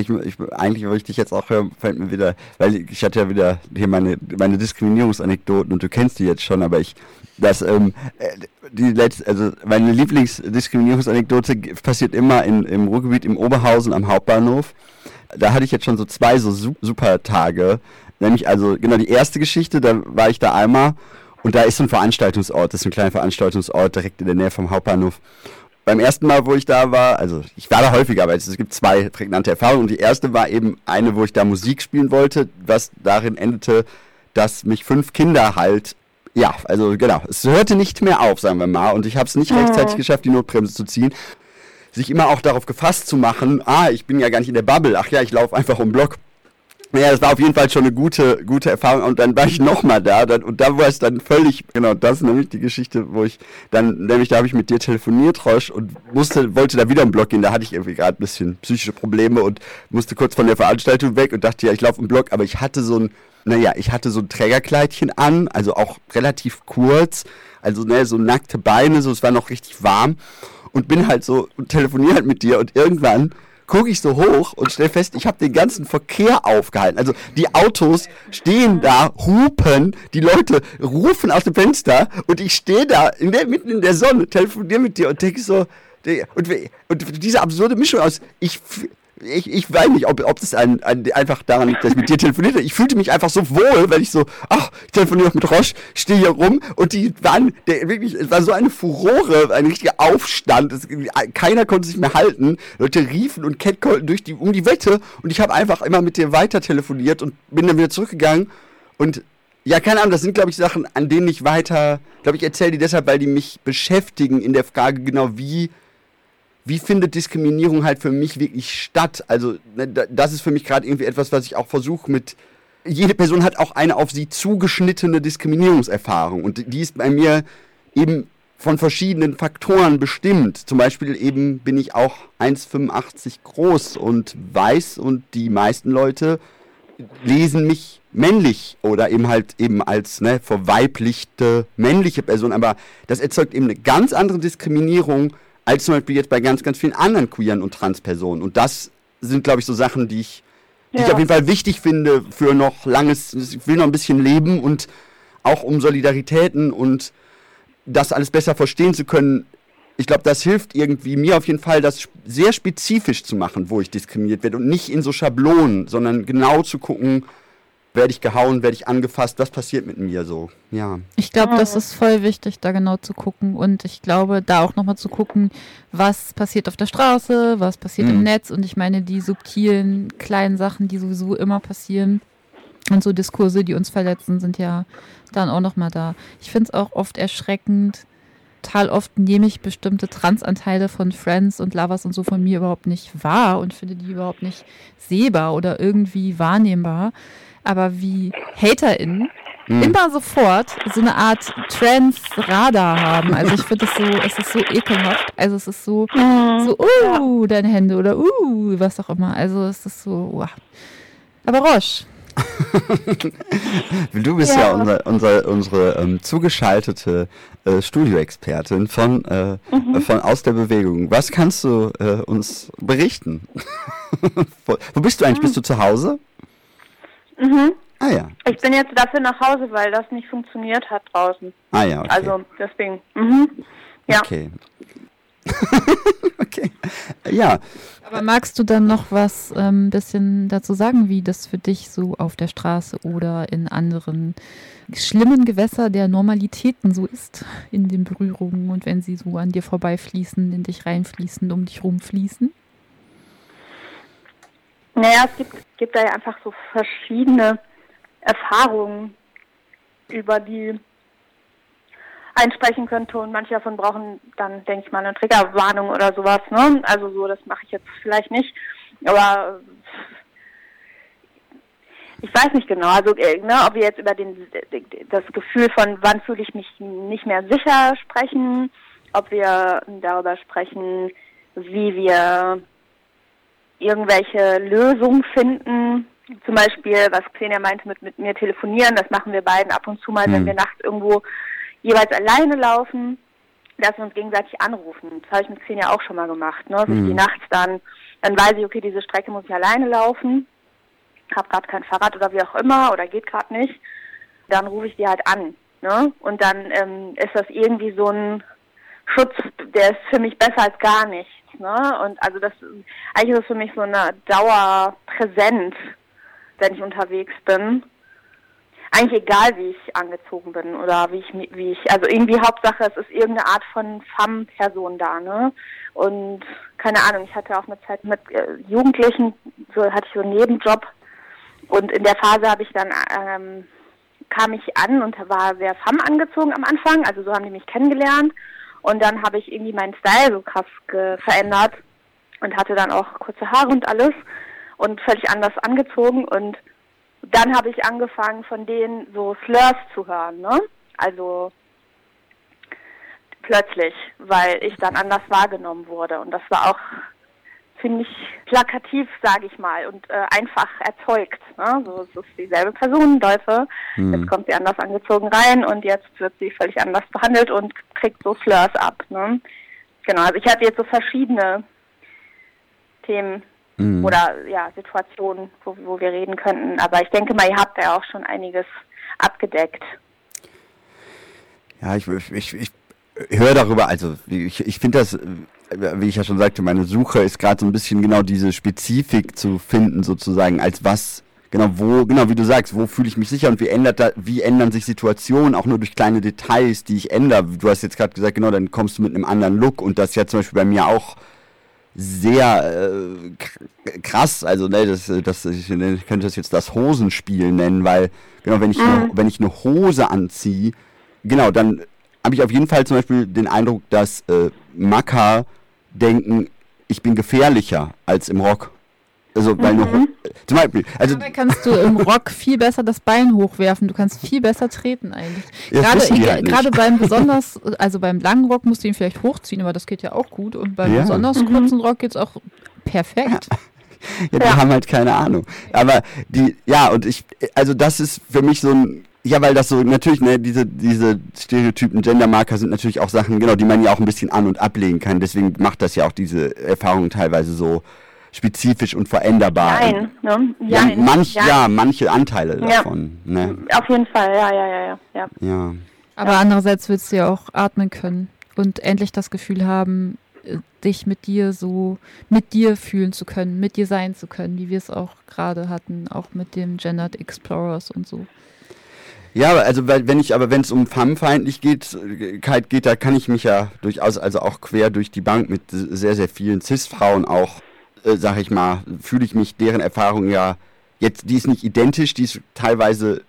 Ich, ich, eigentlich wollte ich dich jetzt auch hören, fällt mir wieder, weil ich hatte ja wieder hier meine, meine Diskriminierungsanekdoten und du kennst die jetzt schon, aber ich, das, ähm, äh, die letzte, also meine Lieblingsdiskriminierungsanekdote passiert immer in, im Ruhrgebiet, im Oberhausen am Hauptbahnhof. Da hatte ich jetzt schon so zwei so su super Tage. Nämlich also, genau, die erste Geschichte, da war ich da einmal und da ist so ein Veranstaltungsort, das ist ein kleiner Veranstaltungsort direkt in der Nähe vom Hauptbahnhof. Beim ersten Mal, wo ich da war, also ich war da häufiger, aber es gibt zwei prägnante Erfahrungen. Und die erste war eben eine, wo ich da Musik spielen wollte, was darin endete, dass mich fünf Kinder halt, ja, also genau, es hörte nicht mehr auf, sagen wir mal. Und ich habe es nicht rechtzeitig geschafft, die Notbremse zu ziehen. Sich immer auch darauf gefasst zu machen, ah, ich bin ja gar nicht in der Bubble, ach ja, ich laufe einfach um Block. Ja, das war auf jeden Fall schon eine gute, gute Erfahrung. Und dann war ich nochmal da. Dann, und da war es dann völlig, genau, das ist nämlich die Geschichte, wo ich dann, nämlich da habe ich mit dir telefoniert, Roche, und musste, wollte da wieder im Block gehen. Da hatte ich irgendwie gerade ein bisschen psychische Probleme und musste kurz von der Veranstaltung weg und dachte, ja, ich laufe im Block. Aber ich hatte so ein, naja, ich hatte so ein Trägerkleidchen an, also auch relativ kurz. Also, ne, so nackte Beine, so, es war noch richtig warm. Und bin halt so und telefoniere halt mit dir und irgendwann gucke ich so hoch und stell fest, ich habe den ganzen Verkehr aufgehalten. Also die Autos stehen da, hupen, die Leute rufen aus dem Fenster und ich stehe da in der, mitten in der Sonne, telefoniere mit dir und denke so, und, und diese absurde Mischung aus, ich, ich, ich weiß nicht, ob, ob das ein, ein, einfach daran liegt, dass ich mit dir telefoniert habe. Ich fühlte mich einfach so wohl, weil ich so, ach, ich telefoniere mit Roche, stehe hier rum und die waren, der, wirklich, es war so eine Furore, ein richtiger Aufstand. Es, keiner konnte sich mehr halten. Leute riefen und catcallten durch die, um die Wette und ich habe einfach immer mit dir weiter telefoniert und bin dann wieder zurückgegangen und ja, keine Ahnung, das sind, glaube ich, Sachen, an denen ich weiter, glaube ich, erzähle die deshalb, weil die mich beschäftigen in der Frage, genau wie, wie findet Diskriminierung halt für mich wirklich statt? Also, ne, da- das ist für mich gerade irgendwie etwas, was ich auch versuche mit. Jede Person hat auch eine auf sie zugeschnittene Diskriminierungserfahrung und die ist bei mir eben von verschiedenen Faktoren bestimmt. Zum Beispiel eben bin ich auch 1,85 groß und weiß und die meisten Leute lesen mich männlich oder eben halt eben als ne, verweiblichte männliche Person, aber das erzeugt eben eine ganz andere Diskriminierung als zum Beispiel jetzt bei ganz, ganz vielen anderen queeren und Trans-Personen. Und das sind, glaube ich, so Sachen, die ich, die ich auf jeden Fall wichtig finde für noch langes, ich will noch ein bisschen leben und auch um Solidaritäten und das alles besser verstehen zu können. Ich glaube, das hilft irgendwie mir auf jeden Fall, das sehr spezifisch zu machen, wo ich diskriminiert werde und nicht in so Schablonen, sondern genau zu gucken, werde ich gehauen, werde ich angefasst, was passiert mit mir so. Ja. Ich glaube, das ist voll wichtig, da genau zu gucken. Und ich glaube, da auch nochmal zu gucken, was passiert auf der Straße, was passiert Mhm. im Netz. Und ich meine, die subtilen, kleinen Sachen, die sowieso immer passieren. Und so Diskurse, die uns verletzen, sind ja dann auch nochmal da. Ich finde es auch oft erschreckend. Total oft nehme ich bestimmte Transanteile von Friends und Lovers und so von mir überhaupt nicht wahr und finde die überhaupt nicht sehbar oder irgendwie wahrnehmbar. Aber wie HaterInnen Mhm. immer sofort so eine Art Trans-Radar haben. Also ich finde es so, es ist so ekelhaft. Also es ist so, so, uh, deine Hände oder uh, was auch immer. Also es ist so, wow. Aber Roche, [laughs] du bist ja, ja unser, unser, unsere ähm, zugeschaltete äh, Studioexpertin von, äh, mhm. von Aus der Bewegung. Was kannst du äh, uns berichten? [laughs] Wo bist du eigentlich? Mhm. Bist du zu Hause? Mhm. Ah ja. Ich bin jetzt dafür nach Hause, weil das nicht funktioniert hat draußen. Ah ja, okay. Also deswegen. Mhm. Ja. Okay. [laughs] okay. Ja. Aber magst du dann noch was ein ähm, bisschen dazu sagen, wie das für dich so auf der Straße oder in anderen schlimmen Gewässer der Normalitäten so ist, in den Berührungen und wenn sie so an dir vorbeifließen, in dich reinfließen, um dich rumfließen? Naja, es gibt, gibt da ja einfach so verschiedene Erfahrungen, über die einsprechen könnte und manche davon brauchen dann, denke ich mal, eine Triggerwarnung oder sowas. Ne? Also so, das mache ich jetzt vielleicht nicht, aber ich weiß nicht genau, also äh, ne, ob wir jetzt über den das Gefühl von wann fühle ich mich nicht mehr sicher sprechen, ob wir darüber sprechen, wie wir irgendwelche Lösungen finden. Zum Beispiel, was Xenia meinte mit, mit mir telefonieren, das machen wir beiden ab und zu mal, mhm. wenn wir nachts irgendwo jeweils alleine laufen, dass wir uns gegenseitig anrufen. Das habe ich mit Xenia auch schon mal gemacht. Ne? Mhm. Die nachts dann, dann weiß ich, okay, diese Strecke muss ich alleine laufen, habe gerade kein Fahrrad oder wie auch immer oder geht gerade nicht. Dann rufe ich die halt an. Ne? Und dann ähm, ist das irgendwie so ein Schutz, der ist für mich besser als gar nichts. Ne? Und also das eigentlich ist es für mich so eine Dauerpräsenz, wenn ich unterwegs bin eigentlich egal, wie ich angezogen bin oder wie ich, wie ich, also irgendwie Hauptsache, es ist irgendeine Art von Femme-Person da, ne? Und keine Ahnung, ich hatte auch eine Zeit mit äh, Jugendlichen, so hatte ich so einen Nebenjob. Und in der Phase habe ich dann ähm, kam ich an und war sehr Femme angezogen am Anfang, also so haben die mich kennengelernt. Und dann habe ich irgendwie meinen Style so krass verändert und hatte dann auch kurze Haare und alles und völlig anders angezogen. Und dann habe ich angefangen, von denen so Slurs zu hören, ne? Also plötzlich, weil ich dann anders wahrgenommen wurde. Und das war auch ziemlich plakativ, sage ich mal, und äh, einfach erzeugt. Ne? So, es ist dieselbe Personenläufe. Mhm. Jetzt kommt sie anders angezogen rein und jetzt wird sie völlig anders behandelt und kriegt so Slurs ab. Ne? Genau, also ich hatte jetzt so verschiedene Themen, mhm. oder ja, Situationen, wo, wo wir reden könnten. Aber ich denke mal, ihr habt ja auch schon einiges abgedeckt. Ja, ich, ich, ich höre darüber, also ich, ich finde das, wie ich ja schon sagte, meine Suche ist gerade so ein bisschen genau diese Spezifik zu finden, sozusagen, als was, genau, wo, genau wie du sagst, wo fühle ich mich sicher und wie ändert da, wie ändern sich Situationen auch nur durch kleine Details, die ich ändere. Du hast jetzt gerade gesagt, genau, dann kommst du mit einem anderen Look und das ja zum Beispiel bei mir auch sehr äh, krass. Also ne, das, das, ich, ne, ich könnte das jetzt das Hosenspiel nennen, weil genau wenn ich mhm. eine, wenn ich eine Hose anziehe, genau dann habe ich auf jeden Fall zum Beispiel den Eindruck, dass äh, Macker denken, ich bin gefährlicher als im Rock. Also weil mhm. eine, zum Beispiel, also Dabei kannst du im Rock viel besser das Bein hochwerfen. Du kannst viel besser treten eigentlich. Gerade, halt gerade beim besonders, also beim langen Rock musst du ihn vielleicht hochziehen, aber das geht ja auch gut. Und beim ja. besonders mhm. kurzen Rock geht es auch perfekt. [laughs] Ja, die ja. haben halt keine Ahnung. Aber die, ja, und ich, also das ist für mich so ein, ja, weil das so, natürlich, ne, diese, diese Stereotypen, Gendermarker sind natürlich auch Sachen, genau, die man ja auch ein bisschen an- und ablegen kann. Deswegen macht das ja auch diese Erfahrungen teilweise so spezifisch und veränderbar. Nein, ne? Ja, ja, manch, ja. ja, manche Anteile davon. Ne? Auf jeden Fall, ja, ja, ja, ja. ja. Aber andererseits willst du ja auch atmen können und endlich das Gefühl haben, äh, dich mit dir so, mit dir fühlen zu können, mit dir sein zu können, wie wir es auch gerade hatten, auch mit dem Gendered Explorers und so. Ja, also wenn ich, aber wenn es um Femmefeindlichkeit geht, geht, da kann ich mich ja durchaus also auch quer durch die Bank mit sehr, sehr vielen Cis-Frauen auch äh, sag ich mal, fühle ich mich deren Erfahrung ja jetzt, die ist nicht identisch, die ist teilweise,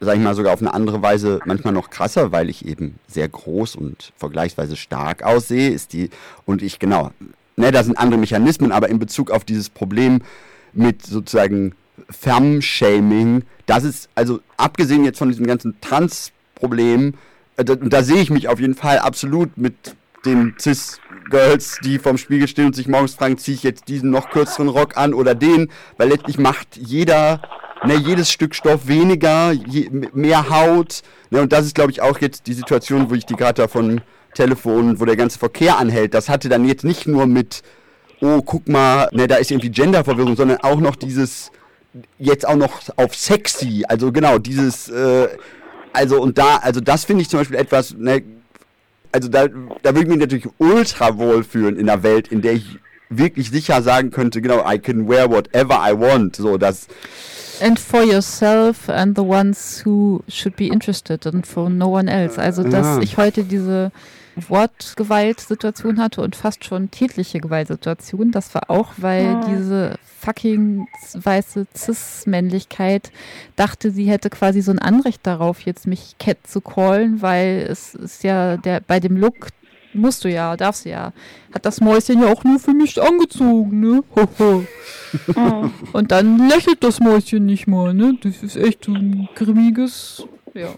sag ich mal, sogar auf eine andere Weise manchmal noch krasser, weil ich eben sehr groß und vergleichsweise stark aussehe, ist die, und ich, genau, ne, da sind andere Mechanismen, aber in Bezug auf dieses Problem mit sozusagen Femme-Shaming, das ist, also abgesehen jetzt von diesem ganzen Trans-Problem, äh, da, da sehe ich mich auf jeden Fall absolut mit den Cis-Girls, die vorm Spiegel stehen und sich morgens fragen, ziehe ich jetzt diesen noch kürzeren Rock an oder den, weil letztlich macht jeder ne, jedes Stück Stoff weniger, je, mehr Haut. Ne, und das ist, glaube ich, auch jetzt die Situation, wo ich die gerade da von Telefon, wo der ganze Verkehr anhält. Das hatte dann jetzt nicht nur mit, oh, guck mal, ne, da ist irgendwie Genderverwirrung, sondern auch noch dieses, jetzt auch noch auf sexy. Also genau, dieses, äh, also und da, also das finde ich zum Beispiel etwas, ne, also da, da würde ich mich natürlich ultra wohl fühlen in einer Welt, in der ich wirklich sicher sagen könnte, genau, I can wear whatever I want. So, das. And for yourself and the ones who should be interested and for no one else. Also, dass ja. ich heute diese Wortgewaltsituation hatte und fast schon tätliche Gewaltsituation. Das war auch, weil ja. diese fucking weiße Cis-Männlichkeit dachte, sie hätte quasi so ein Anrecht darauf, jetzt mich Cat zu callen, weil es ist ja der bei dem Look musst du ja, darfst du ja. Hat das Mäuschen ja auch nur für mich angezogen, ne? Mhm. Und dann lächelt das Mäuschen nicht mal, ne? Das ist echt so ein grimmiges, ja.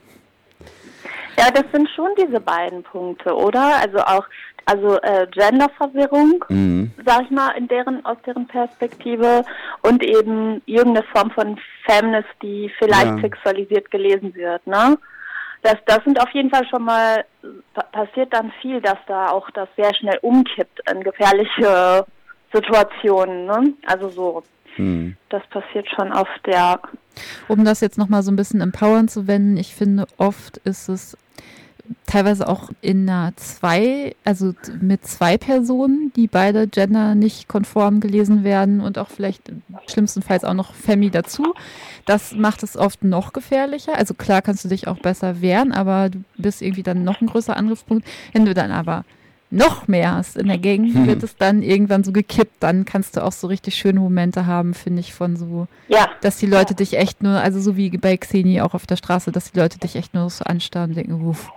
Ja, das sind schon diese beiden Punkte, oder? Also auch also äh, Genderverwirrung, mhm. sag ich mal, in deren, aus deren Perspektive und eben irgendeine Form von Feminist, die vielleicht ja. sexualisiert gelesen wird, ne? Das, das sind auf jeden Fall schon mal, passiert dann viel, dass da auch das sehr schnell umkippt in gefährliche Situationen, ne? Also so. Mhm. Das passiert schon oft, ja. Um das jetzt nochmal so ein bisschen empowern zu wenden, ich finde, oft ist es teilweise auch in einer zwei, also mit zwei Personen, die beide gender nicht konform gelesen werden und auch vielleicht schlimmstenfalls auch noch Femi dazu. Das macht es oft noch gefährlicher. Also klar kannst du dich auch besser wehren, aber du bist irgendwie dann noch ein größerer Angriffspunkt. Wenn du dann aber noch mehr hast in der [laughs] Gang, [laughs] hm. wird es dann irgendwann so gekippt. Dann kannst du auch so richtig schöne Momente haben, finde ich, von so, ja. dass die Leute ja. dich echt nur, also so wie bei Xeni auch auf der Straße, dass die Leute dich echt nur so anstarren und denken, uff.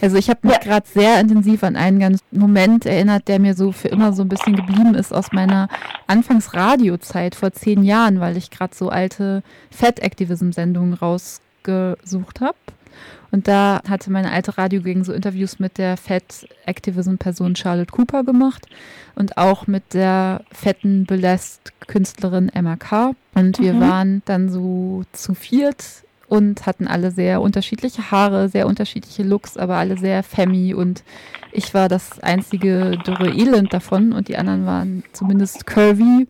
Also ich habe mich ja. gerade sehr intensiv an einen ganz Moment erinnert, der mir so für immer so ein bisschen geblieben ist aus meiner Anfangsradiozeit vor zehn Jahren, weil ich gerade so alte Fat-Activism-Sendungen rausgesucht habe. Und da hatte meine alte Radiogegend so Interviews mit der Fett-Activism-Person Charlotte Cooper gemacht und auch mit der fetten Belest-Künstlerin Emma Carr. Und wir mhm. waren dann so zu viert und hatten alle sehr unterschiedliche Haare, sehr unterschiedliche Looks, aber alle sehr femmy und ich war das einzige dürre Elend davon und die anderen waren zumindest curvy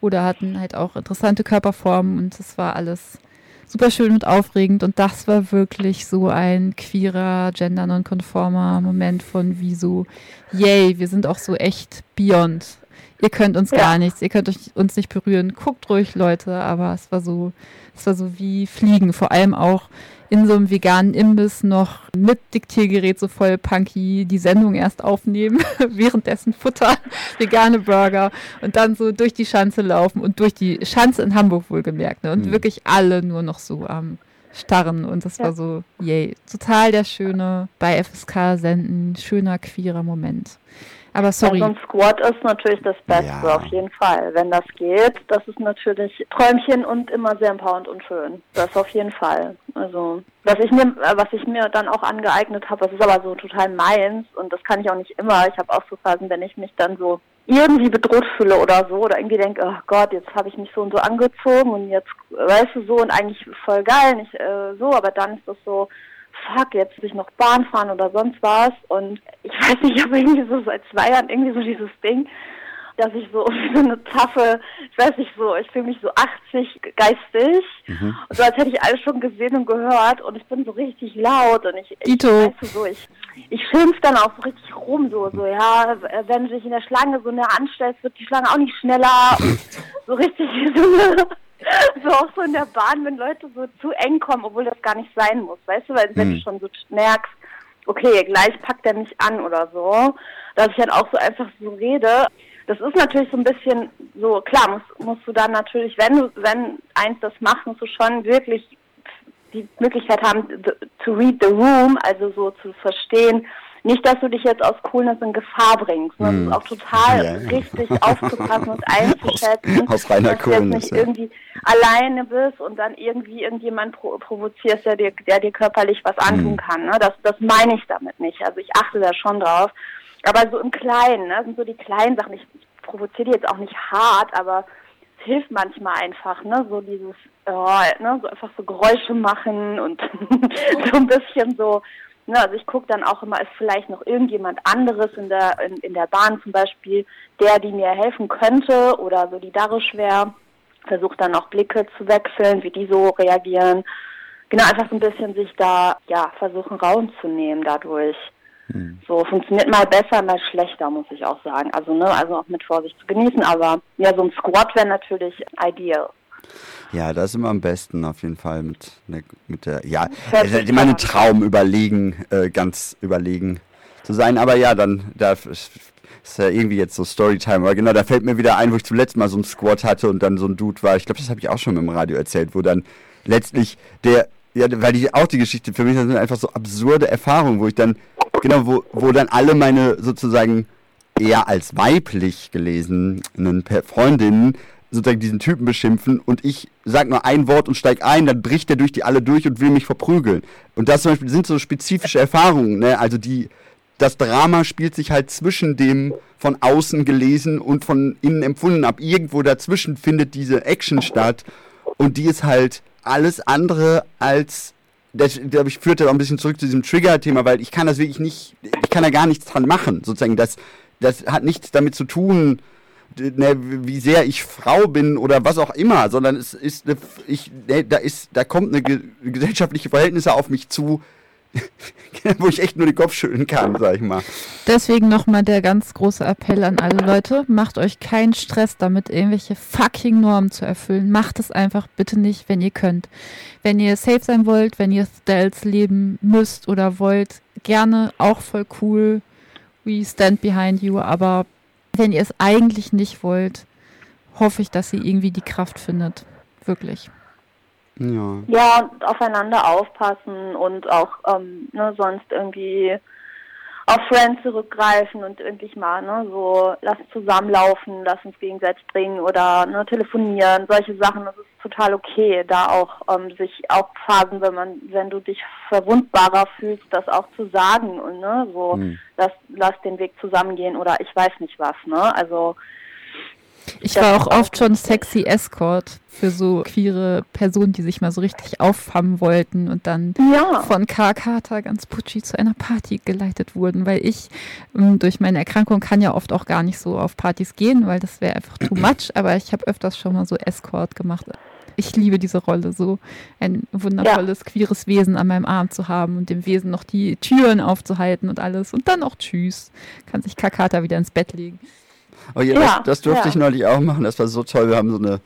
oder hatten halt auch interessante Körperformen und es war alles super schön und aufregend und das war wirklich so ein queerer, gender-nonkonformer Moment von wie so, yay, wir sind auch so echt beyond. Ihr könnt uns ja. gar nichts, ihr könnt uns nicht berühren. Guckt ruhig, Leute, aber es war so, es war so wie Fliegen, vor allem auch in so einem veganen Imbiss noch mit Diktiergerät so voll punky die Sendung erst aufnehmen, [laughs] währenddessen futtern, vegane Burger und dann so durch die Schanze laufen und durch die Schanze in Hamburg wohlgemerkt. Ne? Und mhm. wirklich alle nur noch so am Starren und das ja. war so, yay, total der schöne bei FSK senden, schöner queerer Moment. Aber sorry. Ja, so ein Squad ist natürlich das Beste, ja. auf jeden Fall. Wenn das geht, das ist natürlich Träumchen und immer sehr empowernd und schön. Das auf jeden Fall. Also, was ich mir, was ich mir dann auch angeeignet habe, das ist aber so total meins und das kann ich auch nicht immer. Ich habe auch so Phasen, wenn ich mich dann so irgendwie bedroht fühle oder so oder irgendwie denke, oh Gott, jetzt habe ich mich so und so angezogen und jetzt, weißt du, so und eigentlich voll geil, nicht äh, so, aber dann ist das so, fuck, jetzt will ich noch Bahn fahren oder sonst was. Und ich weiß nicht, ich habe irgendwie so seit zwei Jahren irgendwie so dieses Ding, dass ich so [laughs] so eine taffe, ich weiß nicht so, ich fühle mich so 80 geistig. Mhm. Und so als hätte ich alles schon gesehen und gehört und ich bin so richtig laut und ich, ich weißt du, so, ich, ich schimpf dann auch so richtig rum, so, so, ja, wenn du dich in der Schlange so näher anstellst, wird die Schlange auch nicht schneller. [laughs] So richtig so eine so auch so in der Bahn, wenn Leute so zu eng kommen, obwohl das gar nicht sein muss, weißt du, weil wenn hm. du schon so merkst, okay, gleich packt er mich an oder so, dass ich dann auch so einfach so rede. Das ist natürlich so ein bisschen so, klar, musst, musst du dann natürlich, wenn du, wenn eins das macht, musst du schon wirklich die Möglichkeit haben, to read the room, also so zu verstehen, nicht, dass du dich jetzt aus Coolness in Gefahr bringst. Ne? Mm. Das ist auch total ja. richtig aufzupassen und einzuschätzen. [laughs] Aus, aus reiner dass du jetzt nicht ja. irgendwie alleine bist und dann irgendwie irgendjemand pro provozierst, der dir, der dir körperlich was antun mm. kann. Ne? Das, das meine ich damit nicht. Also ich achte da schon drauf. Aber so im Kleinen, ne? sind so die kleinen Sachen. Ich, ich provoziere die jetzt auch nicht hart, aber hilft manchmal einfach, ne? So dieses, oh, ne? So einfach so Geräusche machen und [laughs] so ein bisschen so, ne? Also ich gucke dann auch immer, ist vielleicht noch irgendjemand anderes in der, in, in der Bahn zum Beispiel, der, die mir helfen könnte oder solidarisch wäre. Versuche dann auch Blicke zu wechseln, wie die so reagieren. Genau, einfach so ein bisschen sich da, ja, versuchen Raum zu nehmen dadurch. Hm. So funktioniert mal besser, mal schlechter, muss ich auch sagen. Also, ne, also auch mit Vorsicht zu genießen, aber ja, so ein Squat wäre natürlich ideal. Ja, das ist immer am besten auf jeden Fall mit, mit der, ja, ich meine Traum überlegen, äh, ganz überlegen zu sein. Aber ja, dann, da ist ja irgendwie jetzt so Storytime. Aber genau, da fällt mir wieder ein, wo ich zuletzt mal so ein Squat hatte und dann so ein Dude war. Ich glaube, das habe ich auch schon im Radio erzählt, wo dann letztlich der, ja, weil ich auch die Geschichte, für mich das sind einfach so absurde Erfahrungen, wo ich dann Genau, wo, wo dann alle meine sozusagen eher als weiblich gelesenen Freundinnen sozusagen diesen Typen beschimpfen und ich sag nur ein Wort und steig ein, dann bricht er durch die alle durch und will mich verprügeln. Und das zum Beispiel sind so spezifische Erfahrungen, ne? Also die, das Drama spielt sich halt zwischen dem von außen gelesen und von innen empfunden ab. Irgendwo dazwischen findet diese Action statt und die ist halt alles andere als das, glaube ich, führt auch ein bisschen zurück zu diesem Trigger-Thema, weil ich kann das wirklich nicht, ich kann da gar nichts dran machen, sozusagen. Das, das hat nichts damit zu tun, ne, wie sehr ich Frau bin oder was auch immer, sondern es ist, eine, ich, ne, da ist, da kommt eine ge gesellschaftliche Verhältnisse auf mich zu, [laughs] wo ich echt nur den Kopf schütteln kann, sag ich mal. Deswegen nochmal der ganz große Appell an alle Leute, macht euch keinen Stress damit, irgendwelche fucking Normen zu erfüllen. Macht es einfach bitte nicht, wenn ihr könnt. Wenn ihr safe sein wollt, wenn ihr Styles leben müsst oder wollt, gerne auch voll cool. We stand behind you, aber wenn ihr es eigentlich nicht wollt, hoffe ich, dass ihr irgendwie die Kraft findet. Wirklich. Ja. Ja, aufeinander aufpassen und auch ähm, ne, sonst irgendwie auf Friends zurückgreifen und irgendwie mal, ne, so lass zusammenlaufen, lass uns gegenseitig bringen oder ne, telefonieren, solche Sachen, das ist total okay, da auch ähm, sich auch Phasen, wenn man, wenn du dich verwundbarer fühlst, das auch zu sagen und ne, so hm. lass, lass den Weg zusammengehen oder ich weiß nicht was, ne? Also ich war auch oft schon sexy Escort für so queere Personen, die sich mal so richtig aufhaben wollten und dann ja. von Carter ganz putschi zu einer Party geleitet wurden, weil ich ähm, durch meine Erkrankung kann ja oft auch gar nicht so auf Partys gehen, weil das wäre einfach too much, aber ich habe öfters schon mal so Escort gemacht. Ich liebe diese Rolle, so ein wundervolles, ja. queeres Wesen an meinem Arm zu haben und dem Wesen noch die Türen aufzuhalten und alles. Und dann auch tschüss. Kann sich Kakata wieder ins Bett legen. Oh ja, ja, das, das durfte ja. ich neulich auch machen. Das war so toll. Wir haben so eine,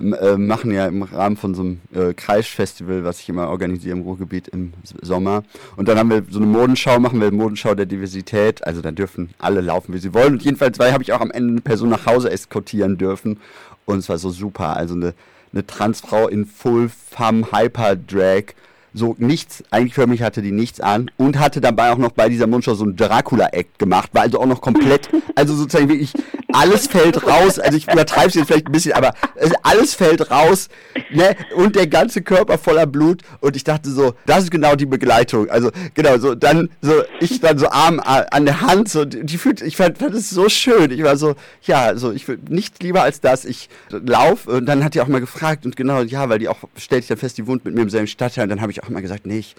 äh, machen ja im Rahmen von so einem äh, Kreisfestival, was ich immer organisiere im Ruhrgebiet im Sommer. Und dann haben wir so eine Modenschau, machen wir eine Modenschau der Diversität. Also da dürfen alle laufen, wie sie wollen. Und jedenfalls habe ich auch am Ende eine Person nach Hause eskortieren dürfen. Und es war so super. Also eine, eine Transfrau in Full Femme Hyper Drag so nichts, eigentlich für mich hatte die nichts an und hatte dabei auch noch bei dieser Mundschau so ein Dracula-Act gemacht, war also auch noch komplett, [laughs] also sozusagen wirklich alles fällt raus, also ich übertreibe es jetzt vielleicht ein bisschen, aber alles fällt raus, ne, und der ganze Körper voller Blut und ich dachte so, das ist genau die Begleitung, also genau, so dann, so, ich dann so Arm an der Hand, so, die fühlt, ich fand, fand das so schön, ich war so, ja, so, ich würde nicht lieber als das, ich lauf und dann hat die auch mal gefragt und genau, ja, weil die auch, stellt sich dann fest, die wohnt mit mir im selben Stadtteil und dann habe ich auch immer gesagt, nee, ich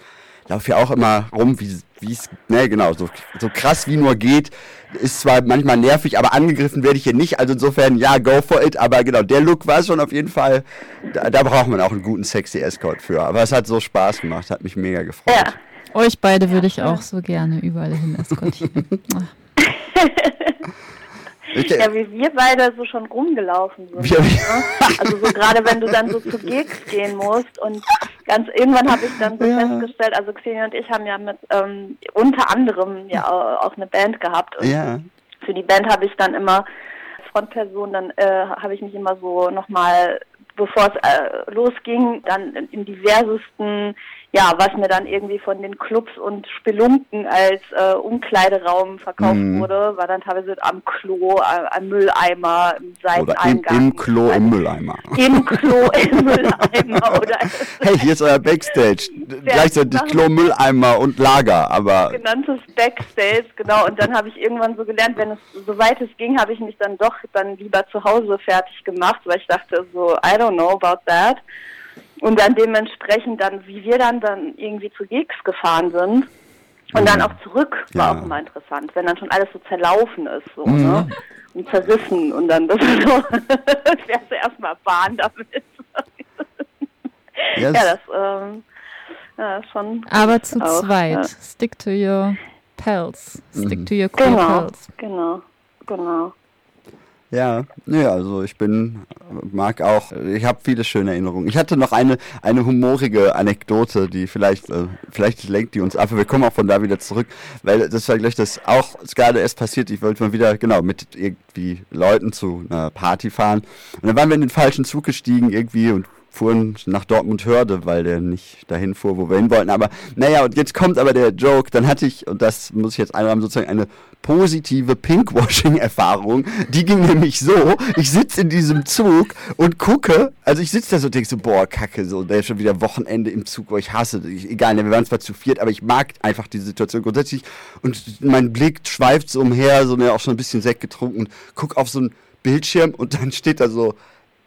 laufe ja auch immer rum, wie es, ne, genau, so, so krass wie nur geht. Ist zwar manchmal nervig, aber angegriffen werde ich hier nicht. Also insofern, ja, go for it. Aber genau, der Look war schon auf jeden Fall, da, da braucht man auch einen guten sexy Escort für. Aber es hat so Spaß gemacht, hat mich mega gefreut. Ja. Euch beide würde ich auch so gerne überall hin eskortieren. [laughs] ja, wie wir beide so schon rumgelaufen sind. Ja. Ne? Also so gerade wenn du dann so zu Gigs gehen musst und ganz irgendwann habe ich dann so ja. festgestellt, also Xenia und ich haben ja mit ähm, unter anderem ja auch eine Band gehabt und ja. für die Band habe ich dann immer Frontperson, dann äh, habe ich mich immer so nochmal, bevor es äh, losging, dann in, in diversesten ja, was mir dann irgendwie von den Clubs und Spelunken als äh, Umkleideraum verkauft Mhm. wurde, war dann teilweise am Klo, äh, am Mülleimer, im Oder im, Seiteneingang. im Klo im Mülleimer. Im [laughs] Klo im Mülleimer oder Hey, hier ist euer Backstage. Gleichzeitig machen- Klo, Mülleimer und Lager, aber genanntes Backstage, genau. Und dann habe ich irgendwann so gelernt, wenn es soweit es ging, habe ich mich dann doch dann lieber zu Hause fertig gemacht, weil ich dachte so, I don't know about that. Und dann dementsprechend dann, wie wir dann dann irgendwie zu Gigs gefahren sind und dann auch zurück, war Ja. auch immer interessant, wenn dann schon alles so zerlaufen ist, so, Mhm. ne? Und zerrissen und dann das ist [laughs] so, fährst du erstmal Bahn damit. Yes. Ja, das, ähm, ja, ist schon. Aber zu auch, zweit. ja. Stick to your pals. Stick Mhm. to your queer Genau, pals. genau, genau. Ja, ja, also ich bin, mag auch, ich habe viele schöne Erinnerungen. Ich hatte noch eine, eine humorige Anekdote, die vielleicht, äh, vielleicht lenkt die uns ab, aber wir kommen auch von da wieder zurück, weil das war gleich das auch gerade erst passiert. Ich wollte mal wieder, genau, mit irgendwie Leuten zu einer Party fahren. Und dann waren wir in den falschen Zug gestiegen irgendwie und fuhren nach Dortmund Hörde, weil der nicht dahin fuhr, wo wir hin wollten. Aber naja, und jetzt kommt aber der Joke, dann hatte ich, und das muss ich jetzt einräumen, sozusagen eine positive Pinkwashing-Erfahrung. Die ging nämlich so, ich sitze in diesem Zug und gucke, also ich sitze da so und denke so, boah, kacke, so, der ist schon wieder Wochenende im Zug, wo ich hasse, ich, egal, ne, wir waren zwar zu viert, aber ich mag einfach die Situation grundsätzlich und mein Blick schweift so umher, so ne, auch schon ein bisschen Sekt getrunken, guck auf so einen Bildschirm und dann steht da so,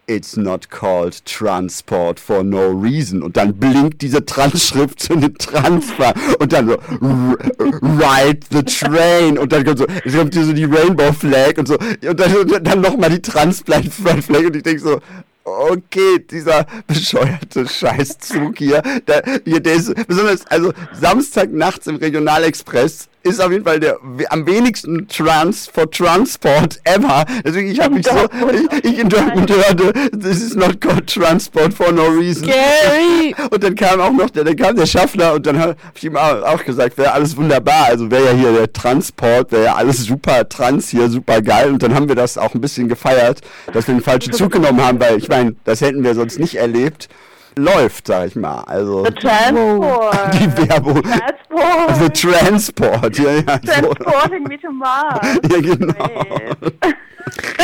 It's not called transport for no reason. Und dann blinkt diese Transschrift zu einem Transfer. Und dann so, ride the train. Und dann kommt so, kommt hier so die Rainbow Flag und so. Und dann, und dann nochmal die Transplant Flag. Und ich denke so, okay, dieser bescheuerte Scheißzug hier, der, hier, der ist, besonders, also Samstag nachts im Regionalexpress ist auf jeden Fall der am wenigsten Trans for Transport ever. Deswegen, ich habe mich so, ich, ich in Dortmund hörte, this is not called Transport for no reason. Gary! [laughs] Und dann kam auch noch, der, dann kam der Schaffner und dann habe ich ihm auch, auch gesagt, wäre alles wunderbar. Also wäre ja hier der Transport, wäre ja alles super trans hier, super geil. Und dann haben wir das auch ein bisschen gefeiert, dass wir den falschen [laughs] Zug genommen haben, weil ich meine, das hätten wir sonst nicht erlebt. Läuft, sag ich mal. Also The Transport. die Werbung. Transport. The Transport, ja, ja. So. Transporting me to Mars. [laughs] Ja, genau.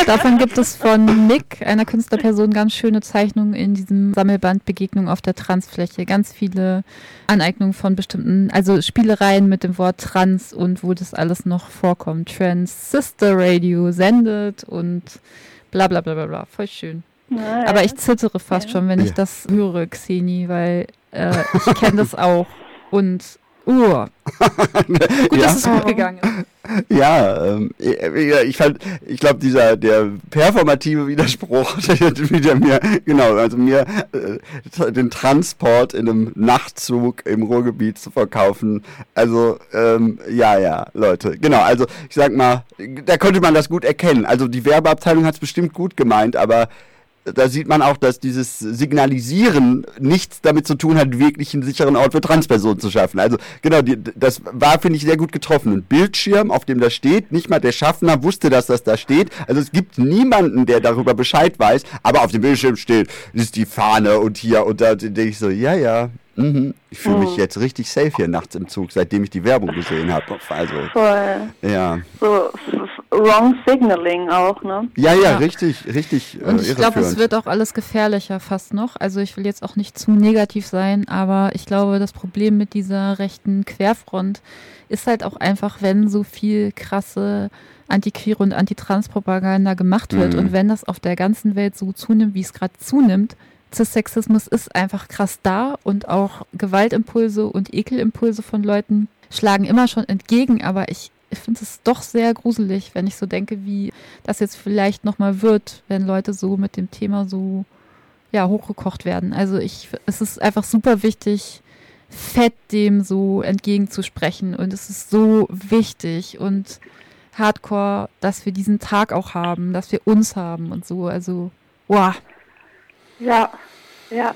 Davon gibt es von Nick, einer Künstlerperson, ganz schöne Zeichnungen in diesem Sammelband Begegnung auf der Transfläche. Ganz viele Aneignungen von bestimmten, also Spielereien mit dem Wort Trans und wo das alles noch vorkommt. Trans Sister Radio sendet und bla bla bla bla bla. Voll schön. Aber ich zittere fast Ja. schon, wenn ich Ja. das höre, Xeni, weil äh, ich kenne das auch. Und uh, [laughs] gut, ja. dass es gut gegangen ist. Ja, ähm, ich fand, ich glaube, dieser, der performative Widerspruch, [laughs] der wieder mir, genau, also mir äh, den Transport in einem Nachtzug im Ruhrgebiet zu verkaufen, also, ähm, ja, ja, Leute, genau, also, ich sag mal, da konnte man das gut erkennen, also die Werbeabteilung hat es bestimmt gut gemeint, aber da sieht man auch, dass dieses Signalisieren nichts damit zu tun hat, wirklich einen sicheren Ort für Transpersonen zu schaffen. Also genau, die, das war, finde ich, sehr gut getroffen. Ein Bildschirm, auf dem das steht, nicht mal der Schaffner wusste, dass das da steht. Also es gibt niemanden, der darüber Bescheid weiß, aber auf dem Bildschirm steht, ist die Fahne und hier und da denke ich so, ja, ja, mhm. ich fühle mich jetzt richtig safe hier nachts im Zug, seitdem ich die Werbung gesehen habe. Also, Voll. ja. So wrong signaling auch, ne? Ja, ja, Ja. richtig, richtig äh, Und ich glaube, es wird auch alles gefährlicher fast noch. Also ich will jetzt auch nicht zu negativ sein, aber ich glaube, das Problem mit dieser rechten Querfront ist halt auch einfach, wenn so viel krasse Anti-Queer und Anti-Trans-Propaganda gemacht wird Mhm. und wenn das auf der ganzen Welt so zunimmt, wie es gerade zunimmt, Cis-Sexismus ist einfach krass da und auch Gewaltimpulse und Ekelimpulse von Leuten schlagen immer schon entgegen, aber ich, ich finde es doch sehr gruselig, wenn ich so denke, wie das jetzt vielleicht nochmal wird, wenn Leute so mit dem Thema so ja, hochgekocht werden. Also ich, es ist einfach super wichtig, fett dem so entgegenzusprechen und es ist so wichtig und hardcore, dass wir diesen Tag auch haben, dass wir uns haben und so. Also, wow. Ja, ja.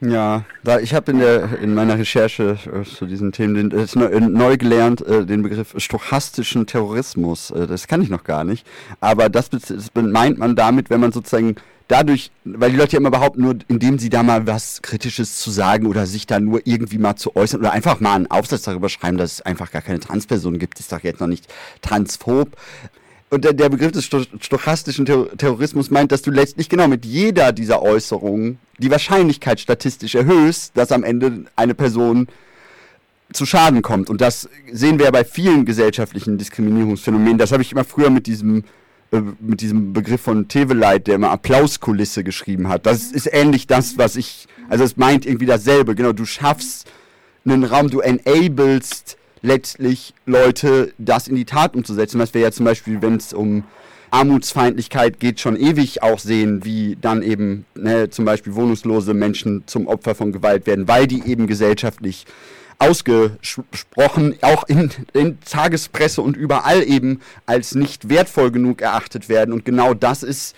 Ja, da ich habe in der in meiner Recherche äh, zu diesen Themen den, äh, neu, äh, neu gelernt äh, den Begriff stochastischen Terrorismus. Äh, das kann ich noch gar nicht, aber das, das meint man damit, wenn man sozusagen dadurch, weil die Leute ja immer behaupten, nur indem sie da mal was Kritisches zu sagen oder sich da nur irgendwie mal zu äußern oder einfach mal einen Aufsatz darüber schreiben, dass es einfach gar keine Transperson gibt, ist doch jetzt noch nicht transphob. Und der, der Begriff des stochastischen Terrorismus meint, dass du letztlich genau mit jeder dieser Äußerungen die Wahrscheinlichkeit statistisch erhöhst, dass am Ende eine Person zu Schaden kommt. Und das sehen wir ja bei vielen gesellschaftlichen Diskriminierungsphänomenen. Das habe ich immer früher mit diesem äh, mit diesem Begriff von Teveleit, der immer Applauskulisse geschrieben hat. Das ist ähnlich das, was ich, also es meint irgendwie dasselbe. Genau, du schaffst einen Raum, du enablest letztlich Leute, das in die Tat umzusetzen. Was wir ja zum Beispiel, wenn es um Armutsfeindlichkeit geht, schon ewig auch sehen, wie dann eben ne, zum Beispiel wohnungslose Menschen zum Opfer von Gewalt werden, weil die eben gesellschaftlich ausgesprochen, auch in, in Tagespresse und überall eben als nicht wertvoll genug erachtet werden. Und genau das ist,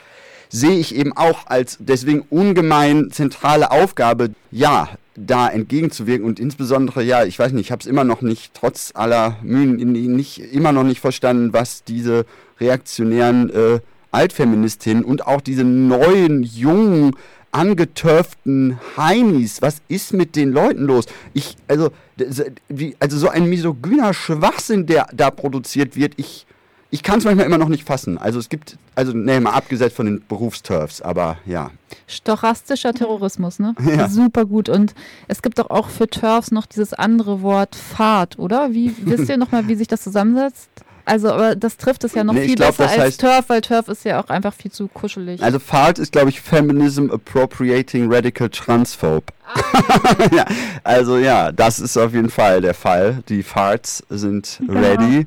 sehe ich eben auch als deswegen ungemein zentrale Aufgabe, ja, da entgegenzuwirken und insbesondere, ja, ich weiß nicht, ich habe es immer noch nicht, trotz aller Mühen, nicht, immer noch nicht verstanden, was diese reaktionären äh, Altfeministinnen und auch diese neuen, jungen angetörften Heinis. Was ist mit den Leuten los? Ich, also, also so ein misogyner Schwachsinn, der da produziert wird, ich, ich kann es manchmal immer noch nicht fassen. Also es gibt, also ne, mal abgesetzt von den Berufsturfs, aber ja. Stochastischer Terrorismus, ne? [laughs] Ja. Super gut. Und es gibt doch auch für Turfs noch dieses andere Wort Fahrt, oder? Wie wisst ihr nochmal, wie sich das zusammensetzt? Also, aber das trifft es ja noch nee, viel glaub, besser als Turf, weil Turf ist ja auch einfach viel zu kuschelig. Also Fart ist, glaube ich, Feminism Appropriating Radical Transphobe. Ah. [laughs] ja, also ja, das ist auf jeden Fall der Fall. Die Farts sind ja. ready.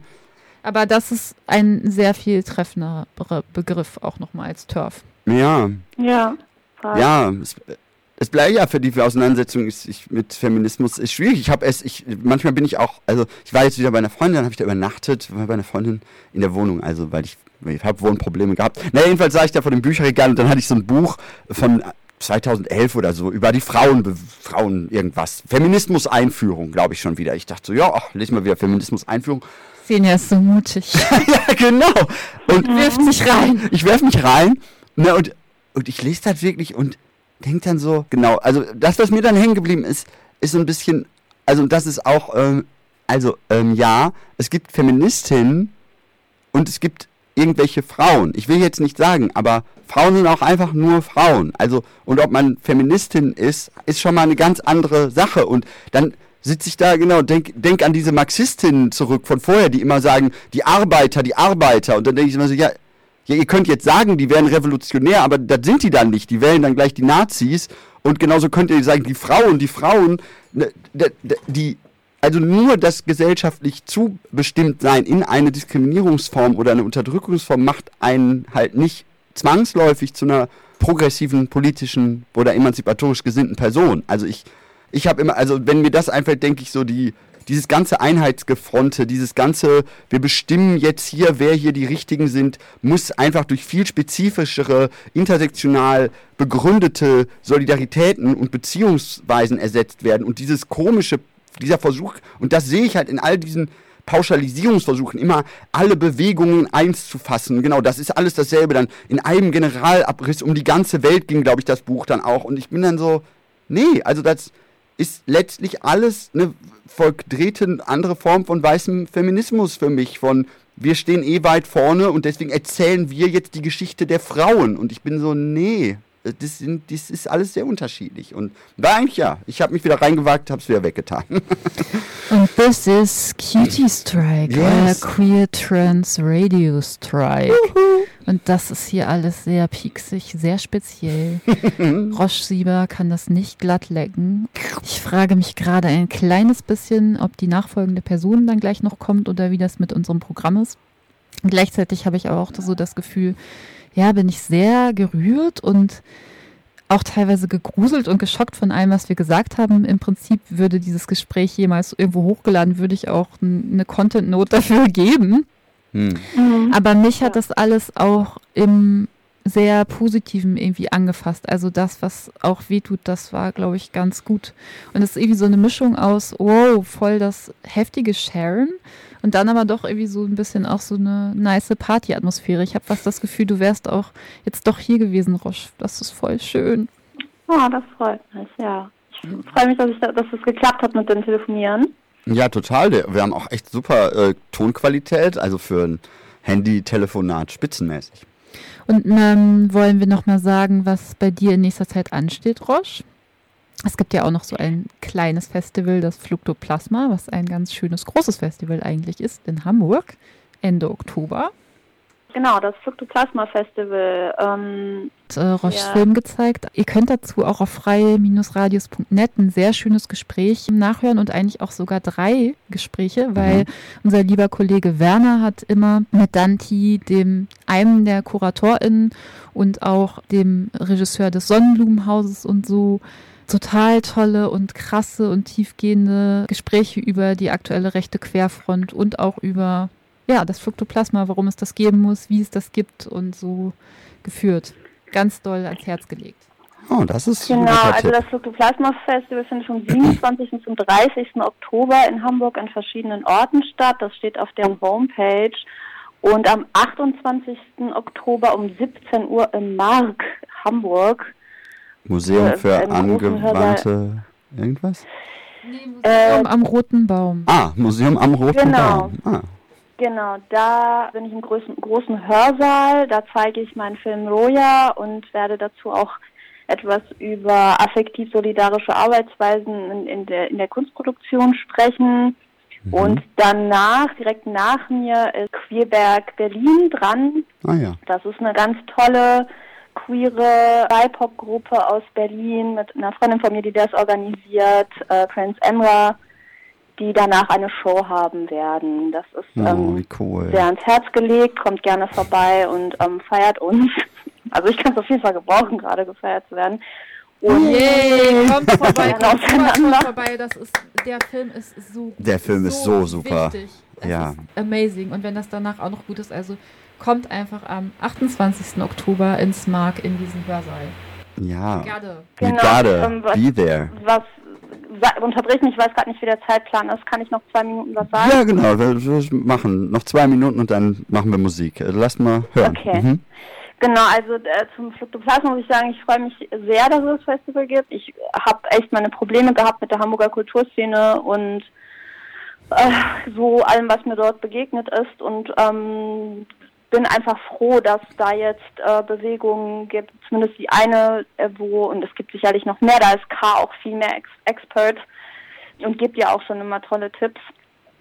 Aber das ist ein sehr viel treffender Begriff auch nochmal als Turf. Ja. Ja. Ja, es, es bleibt ja für die Auseinandersetzung ist, ich, mit Feminismus ist schwierig. Ich habe es, ich, manchmal bin ich auch, also ich war jetzt wieder bei einer Freundin, dann habe ich da übernachtet, war bei einer Freundin in der Wohnung, also weil ich, ich habe Wohnprobleme gehabt. Na jedenfalls saß ich da vor dem Bücherregal und dann hatte ich so ein Buch von 2011 oder so über die Frauen, Frauen irgendwas, Feminismus-Einführung, glaube ich schon wieder. Ich dachte so, ja, ach, lese mal wieder Feminismus-Einführung. Senja ist so mutig. [laughs] ja, genau. Und wirft sich rein. Ich werfe mich rein. Ne, und, und ich lese das wirklich und denkt dann so, genau, also das, was mir dann hängen geblieben ist, ist so ein bisschen, also das ist auch, ähm, also ähm, ja, es gibt Feministinnen und es gibt irgendwelche Frauen. Ich will jetzt nicht sagen, aber Frauen sind auch einfach nur Frauen. Also, und ob man Feministin ist, ist schon mal eine ganz andere Sache. Und dann sitze ich da, genau, denk, denk an diese Marxistinnen zurück von vorher, die immer sagen, die Arbeiter, die Arbeiter. Und dann denke ich immer so, ja, ja, ihr könnt jetzt sagen, die wären revolutionär, aber das sind die dann nicht. Die wählen dann gleich die Nazis. Und genauso könnt ihr sagen, die Frauen, die Frauen, ne, die, also nur das gesellschaftlich zubestimmt sein in eine Diskriminierungsform oder eine Unterdrückungsform macht einen halt nicht zwangsläufig zu einer progressiven, politischen oder emanzipatorisch gesinnten Person. Also ich, ich habe immer, also wenn mir das einfällt, denke ich so, die, dieses ganze Einheitsgefronte, dieses ganze, wir bestimmen jetzt hier, wer hier die Richtigen sind, muss einfach durch viel spezifischere, intersektional begründete Solidaritäten und Beziehungsweisen ersetzt werden. Und dieses komische, dieser Versuch, und das sehe ich halt in all diesen Pauschalisierungsversuchen, immer alle Bewegungen eins zu fassen. Genau, das ist alles dasselbe. Dann in einem Generalabriss um die ganze Welt ging, glaube ich, das Buch dann auch. Und ich bin dann so, nee, also das ist letztlich alles eine verdrehte andere Form von weißem Feminismus für mich, von wir stehen eh weit vorne und deswegen erzählen wir jetzt die Geschichte der Frauen. Und ich bin so, nee, das, sind, das ist alles sehr unterschiedlich. Und war eigentlich ja, ich habe mich wieder reingewagt, habe es wieder weggetan. [laughs] und this is Cutie Strike, yes. Queer Trans Radio Strike. Uhu. Und das ist hier alles sehr pieksig, sehr speziell. [laughs] Roche-Sieber kann das nicht glatt lecken. Ich frage mich gerade ein kleines bisschen, ob die nachfolgende Person dann gleich noch kommt oder wie das mit unserem Programm ist. gleichzeitig habe ich aber auch so das Gefühl, ja, bin ich sehr gerührt und auch teilweise gegruselt und geschockt von allem, was wir gesagt haben. Im Prinzip würde dieses Gespräch jemals irgendwo hochgeladen, würde ich auch eine Content-Note dafür geben. Hm. Mhm. Aber mich hat das alles auch im sehr Positiven irgendwie angefasst. Also das, was auch wehtut, das war, glaube ich, ganz gut. Und es ist irgendwie so eine Mischung aus, wow, voll das heftige Sharon und dann aber doch irgendwie so ein bisschen auch so eine nice Party-Atmosphäre. Ich habe fast das Gefühl, du wärst auch jetzt doch hier gewesen, Roche. Das ist voll schön. Oh, das freut mich, ja. Ich freue mich, dass, ich da, dass es geklappt hat mit dem Telefonieren. Ja, total. Wir haben auch echt super äh, Tonqualität, also für ein Handy-Telefonat spitzenmäßig. Und ähm, wollen wir nochmal sagen, was bei dir in nächster Zeit ansteht, Roche? Es gibt ja auch noch so ein kleines Festival, das Fluktoplasma, was ein ganz schönes, großes Festival eigentlich ist in Hamburg, Ende Oktober. Genau, das Fructoplasma Festival. Ähm, äh, Roche ja. Film gezeigt. Ihr könnt dazu auch auf freie-radios.net ein sehr schönes Gespräch nachhören und eigentlich auch sogar drei Gespräche, weil mhm. unser lieber Kollege Werner hat immer mit Danti, dem einem der KuratorInnen und auch dem Regisseur des Sonnenblumenhauses und so total tolle und krasse und tiefgehende Gespräche über die aktuelle rechte Querfront und auch über ja, das Fructoplasma, warum es das geben muss, wie es das gibt und so geführt. Ganz doll ans Herz gelegt. Oh, das ist Genau, also das Fructoplasma Festival findet vom 27. zum 30. Oktober in Hamburg an verschiedenen Orten statt. Das steht auf der Homepage. Und am 28. Oktober um 17 Uhr im Mark, Hamburg. Museum äh, für angewandte irgendwas? Nee, Museum äh, am Roten Baum. Ah, Museum am Roten genau. Baum. Ah. Genau, da bin ich im großen, großen Hörsaal, da zeige ich meinen Film Roja und werde dazu auch etwas über affektiv-solidarische Arbeitsweisen in, in, der, in der Kunstproduktion sprechen. Mhm. Und danach, direkt nach mir, ist Queerberg Berlin dran. Ah, ja. Das ist eine ganz tolle queere BIPOC-Gruppe aus Berlin mit einer Freundin von mir, die das organisiert, äh, Prince Emra die danach eine Show haben werden. Das ist oh, ähm, cool. sehr ans Herz gelegt, kommt gerne vorbei und ähm, feiert uns. [laughs] Also ich kann es auf jeden Fall gebrauchen, gerade gefeiert zu werden. Und Yay, kommt [laughs] vorbei, kommt, kommt vorbei. Das ist, der Film ist so Der Film ist so, so super. Wichtig. Es ja. ist amazing. Und wenn das danach auch noch gut ist, also kommt einfach am 28. Oktober ins Mark in diesen Hörsaal. Ja. Gerade. Genau, gotta ähm, was, be there. Was unterbrich mich, ich weiß gerade nicht, wie der Zeitplan ist. Kann ich noch zwei Minuten was sagen? Ja, genau. Wir, wir machen noch zwei Minuten und dann machen wir Musik. Äh, lass mal hören. Okay. Mhm. Genau, also äh, zum Fluktoplasma muss ich sagen, ich freue mich sehr, dass es das Festival gibt. Ich habe echt meine Probleme gehabt mit der Hamburger Kulturszene und äh, so allem, was mir dort begegnet ist und ähm, bin einfach froh, dass da jetzt äh, Bewegungen gibt, zumindest die eine, äh, wo, und es gibt sicherlich noch mehr, da ist K auch viel mehr Ex Expert und gibt ja auch schon immer tolle Tipps.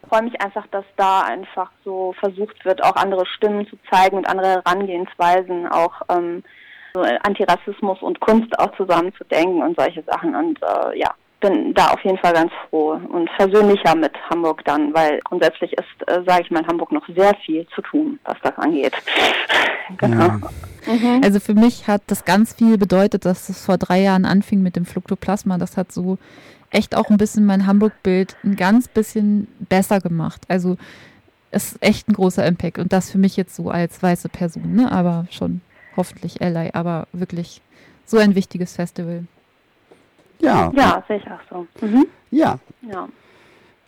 Ich freue mich einfach, dass da einfach so versucht wird, auch andere Stimmen zu zeigen und andere Herangehensweisen, auch ähm, so Antirassismus und Kunst auch zusammenzudenken und solche Sachen. Und äh, ja, bin da auf jeden Fall ganz froh und versöhnlicher mit Hamburg dann, weil grundsätzlich ist, äh, sage ich mal, in Hamburg noch sehr viel zu tun, was das angeht. [laughs] genau. Ja. Mhm. Also für mich hat das ganz viel bedeutet, dass es vor drei Jahren anfing mit dem Fluktoplasma. Das hat so echt auch ein bisschen mein Hamburg-Bild ein ganz bisschen besser gemacht. Also es ist echt ein großer Impact und das für mich jetzt so als weiße Person, ne? aber schon hoffentlich Ally, aber wirklich so ein wichtiges Festival. Ja. Ja, sehe ich auch so. Mhm. Ja. Ja.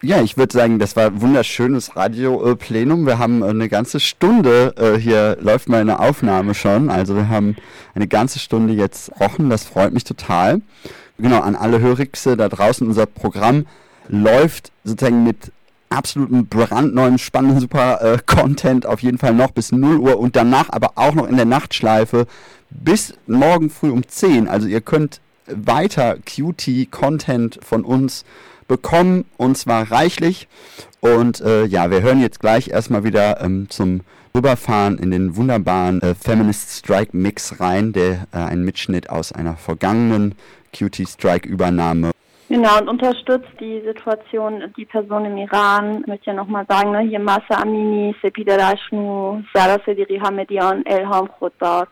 Ja, ich würde sagen, das war ein wunderschönes Radioplenum. Wir haben eine ganze Stunde, äh, hier läuft meine Aufnahme schon, also wir haben eine ganze Stunde jetzt rochen, das freut mich total. Genau, an alle Hörigste da draußen, unser Programm läuft sozusagen mit absoluten brandneuen, spannenden, super äh, Content auf jeden Fall noch bis 0 Uhr und danach aber auch noch in der Nachtschleife bis morgen früh um 10. Also ihr könnt weiter QT-Content von uns bekommen und zwar reichlich. Und äh, ja, wir hören jetzt gleich erstmal wieder ähm, zum Rüberfahren in den wunderbaren äh, Feminist Strike Mix rein, der äh, ein Mitschnitt aus einer vergangenen QT Strike Übernahme. Genau, und unterstützt die Situation, die Person im Iran. Ich möchte ja nochmal sagen, ne, hier Masa Amini, Sepida Rashnu, Sarah Sediri Hamedian, Elham Khotar,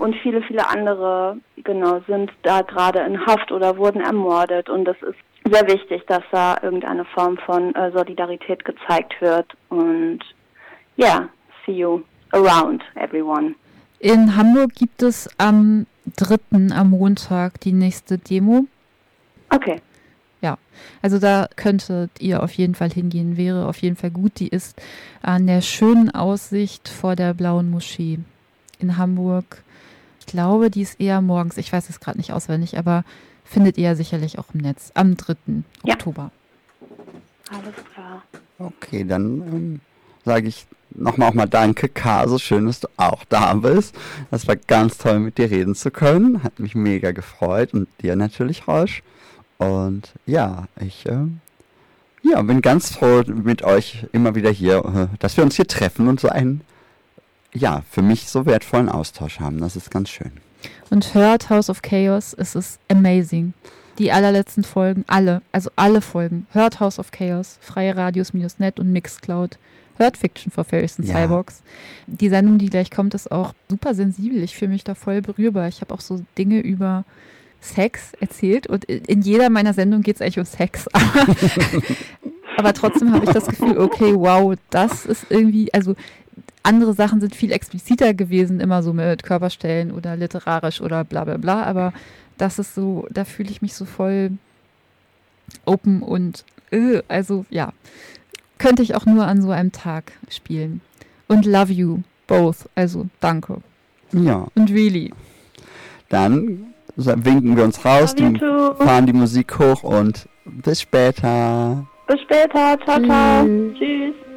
und viele, viele andere, genau, sind da gerade in Haft oder wurden ermordet. Und es ist sehr wichtig, dass da irgendeine Form von äh, Solidarität gezeigt wird. Und ja, yeah, see you around, everyone. In Hamburg gibt es am 3. am Montag die nächste Demo. Okay. Ja, also da könntet ihr auf jeden Fall hingehen, wäre auf jeden Fall gut. Die ist an der schönen Aussicht vor der Blauen Moschee in Hamburg. Ich glaube, die ist eher morgens. Ich weiß es gerade nicht auswendig, aber findet ihr sicherlich auch im Netz am 3. Ja. Oktober. Alles klar. Okay, dann ähm, sage ich nochmal auch mal Danke, K. So schön, dass du auch da bist. Das war ganz toll, mit dir reden zu können. Hat mich mega gefreut und dir natürlich, Rausch. Und ja, ich äh, ja, bin ganz froh mit euch immer wieder hier, äh, dass wir uns hier treffen und so einen, ja, für mich so wertvollen Austausch haben. Das ist ganz schön. Und hört House of Chaos, es ist amazing. Die allerletzten Folgen, alle, also alle Folgen. Hört House of Chaos, freie Radios-net und Mixcloud. Hört Fiction for Fairies and Ja. Cyborgs. Die Sendung, die gleich kommt, ist auch super sensibel. Ich fühle mich da voll berührbar. Ich habe auch so Dinge über Sex erzählt und in jeder meiner Sendungen geht es eigentlich um Sex. Aber, [laughs] aber trotzdem habe ich das Gefühl, okay, wow, das ist irgendwie, also andere Sachen sind viel expliziter gewesen, immer so mit Körperstellen oder literarisch oder bla bla bla, aber das ist so, da fühle ich mich so voll open und äh, also ja, könnte ich auch nur an so einem Tag spielen. Und love you both, also danke. Ja, Und really. dann winken wir uns raus, die, fahren die Musik hoch und bis später. Bis später. Ciao, ciao. Tschüss. Tschüss.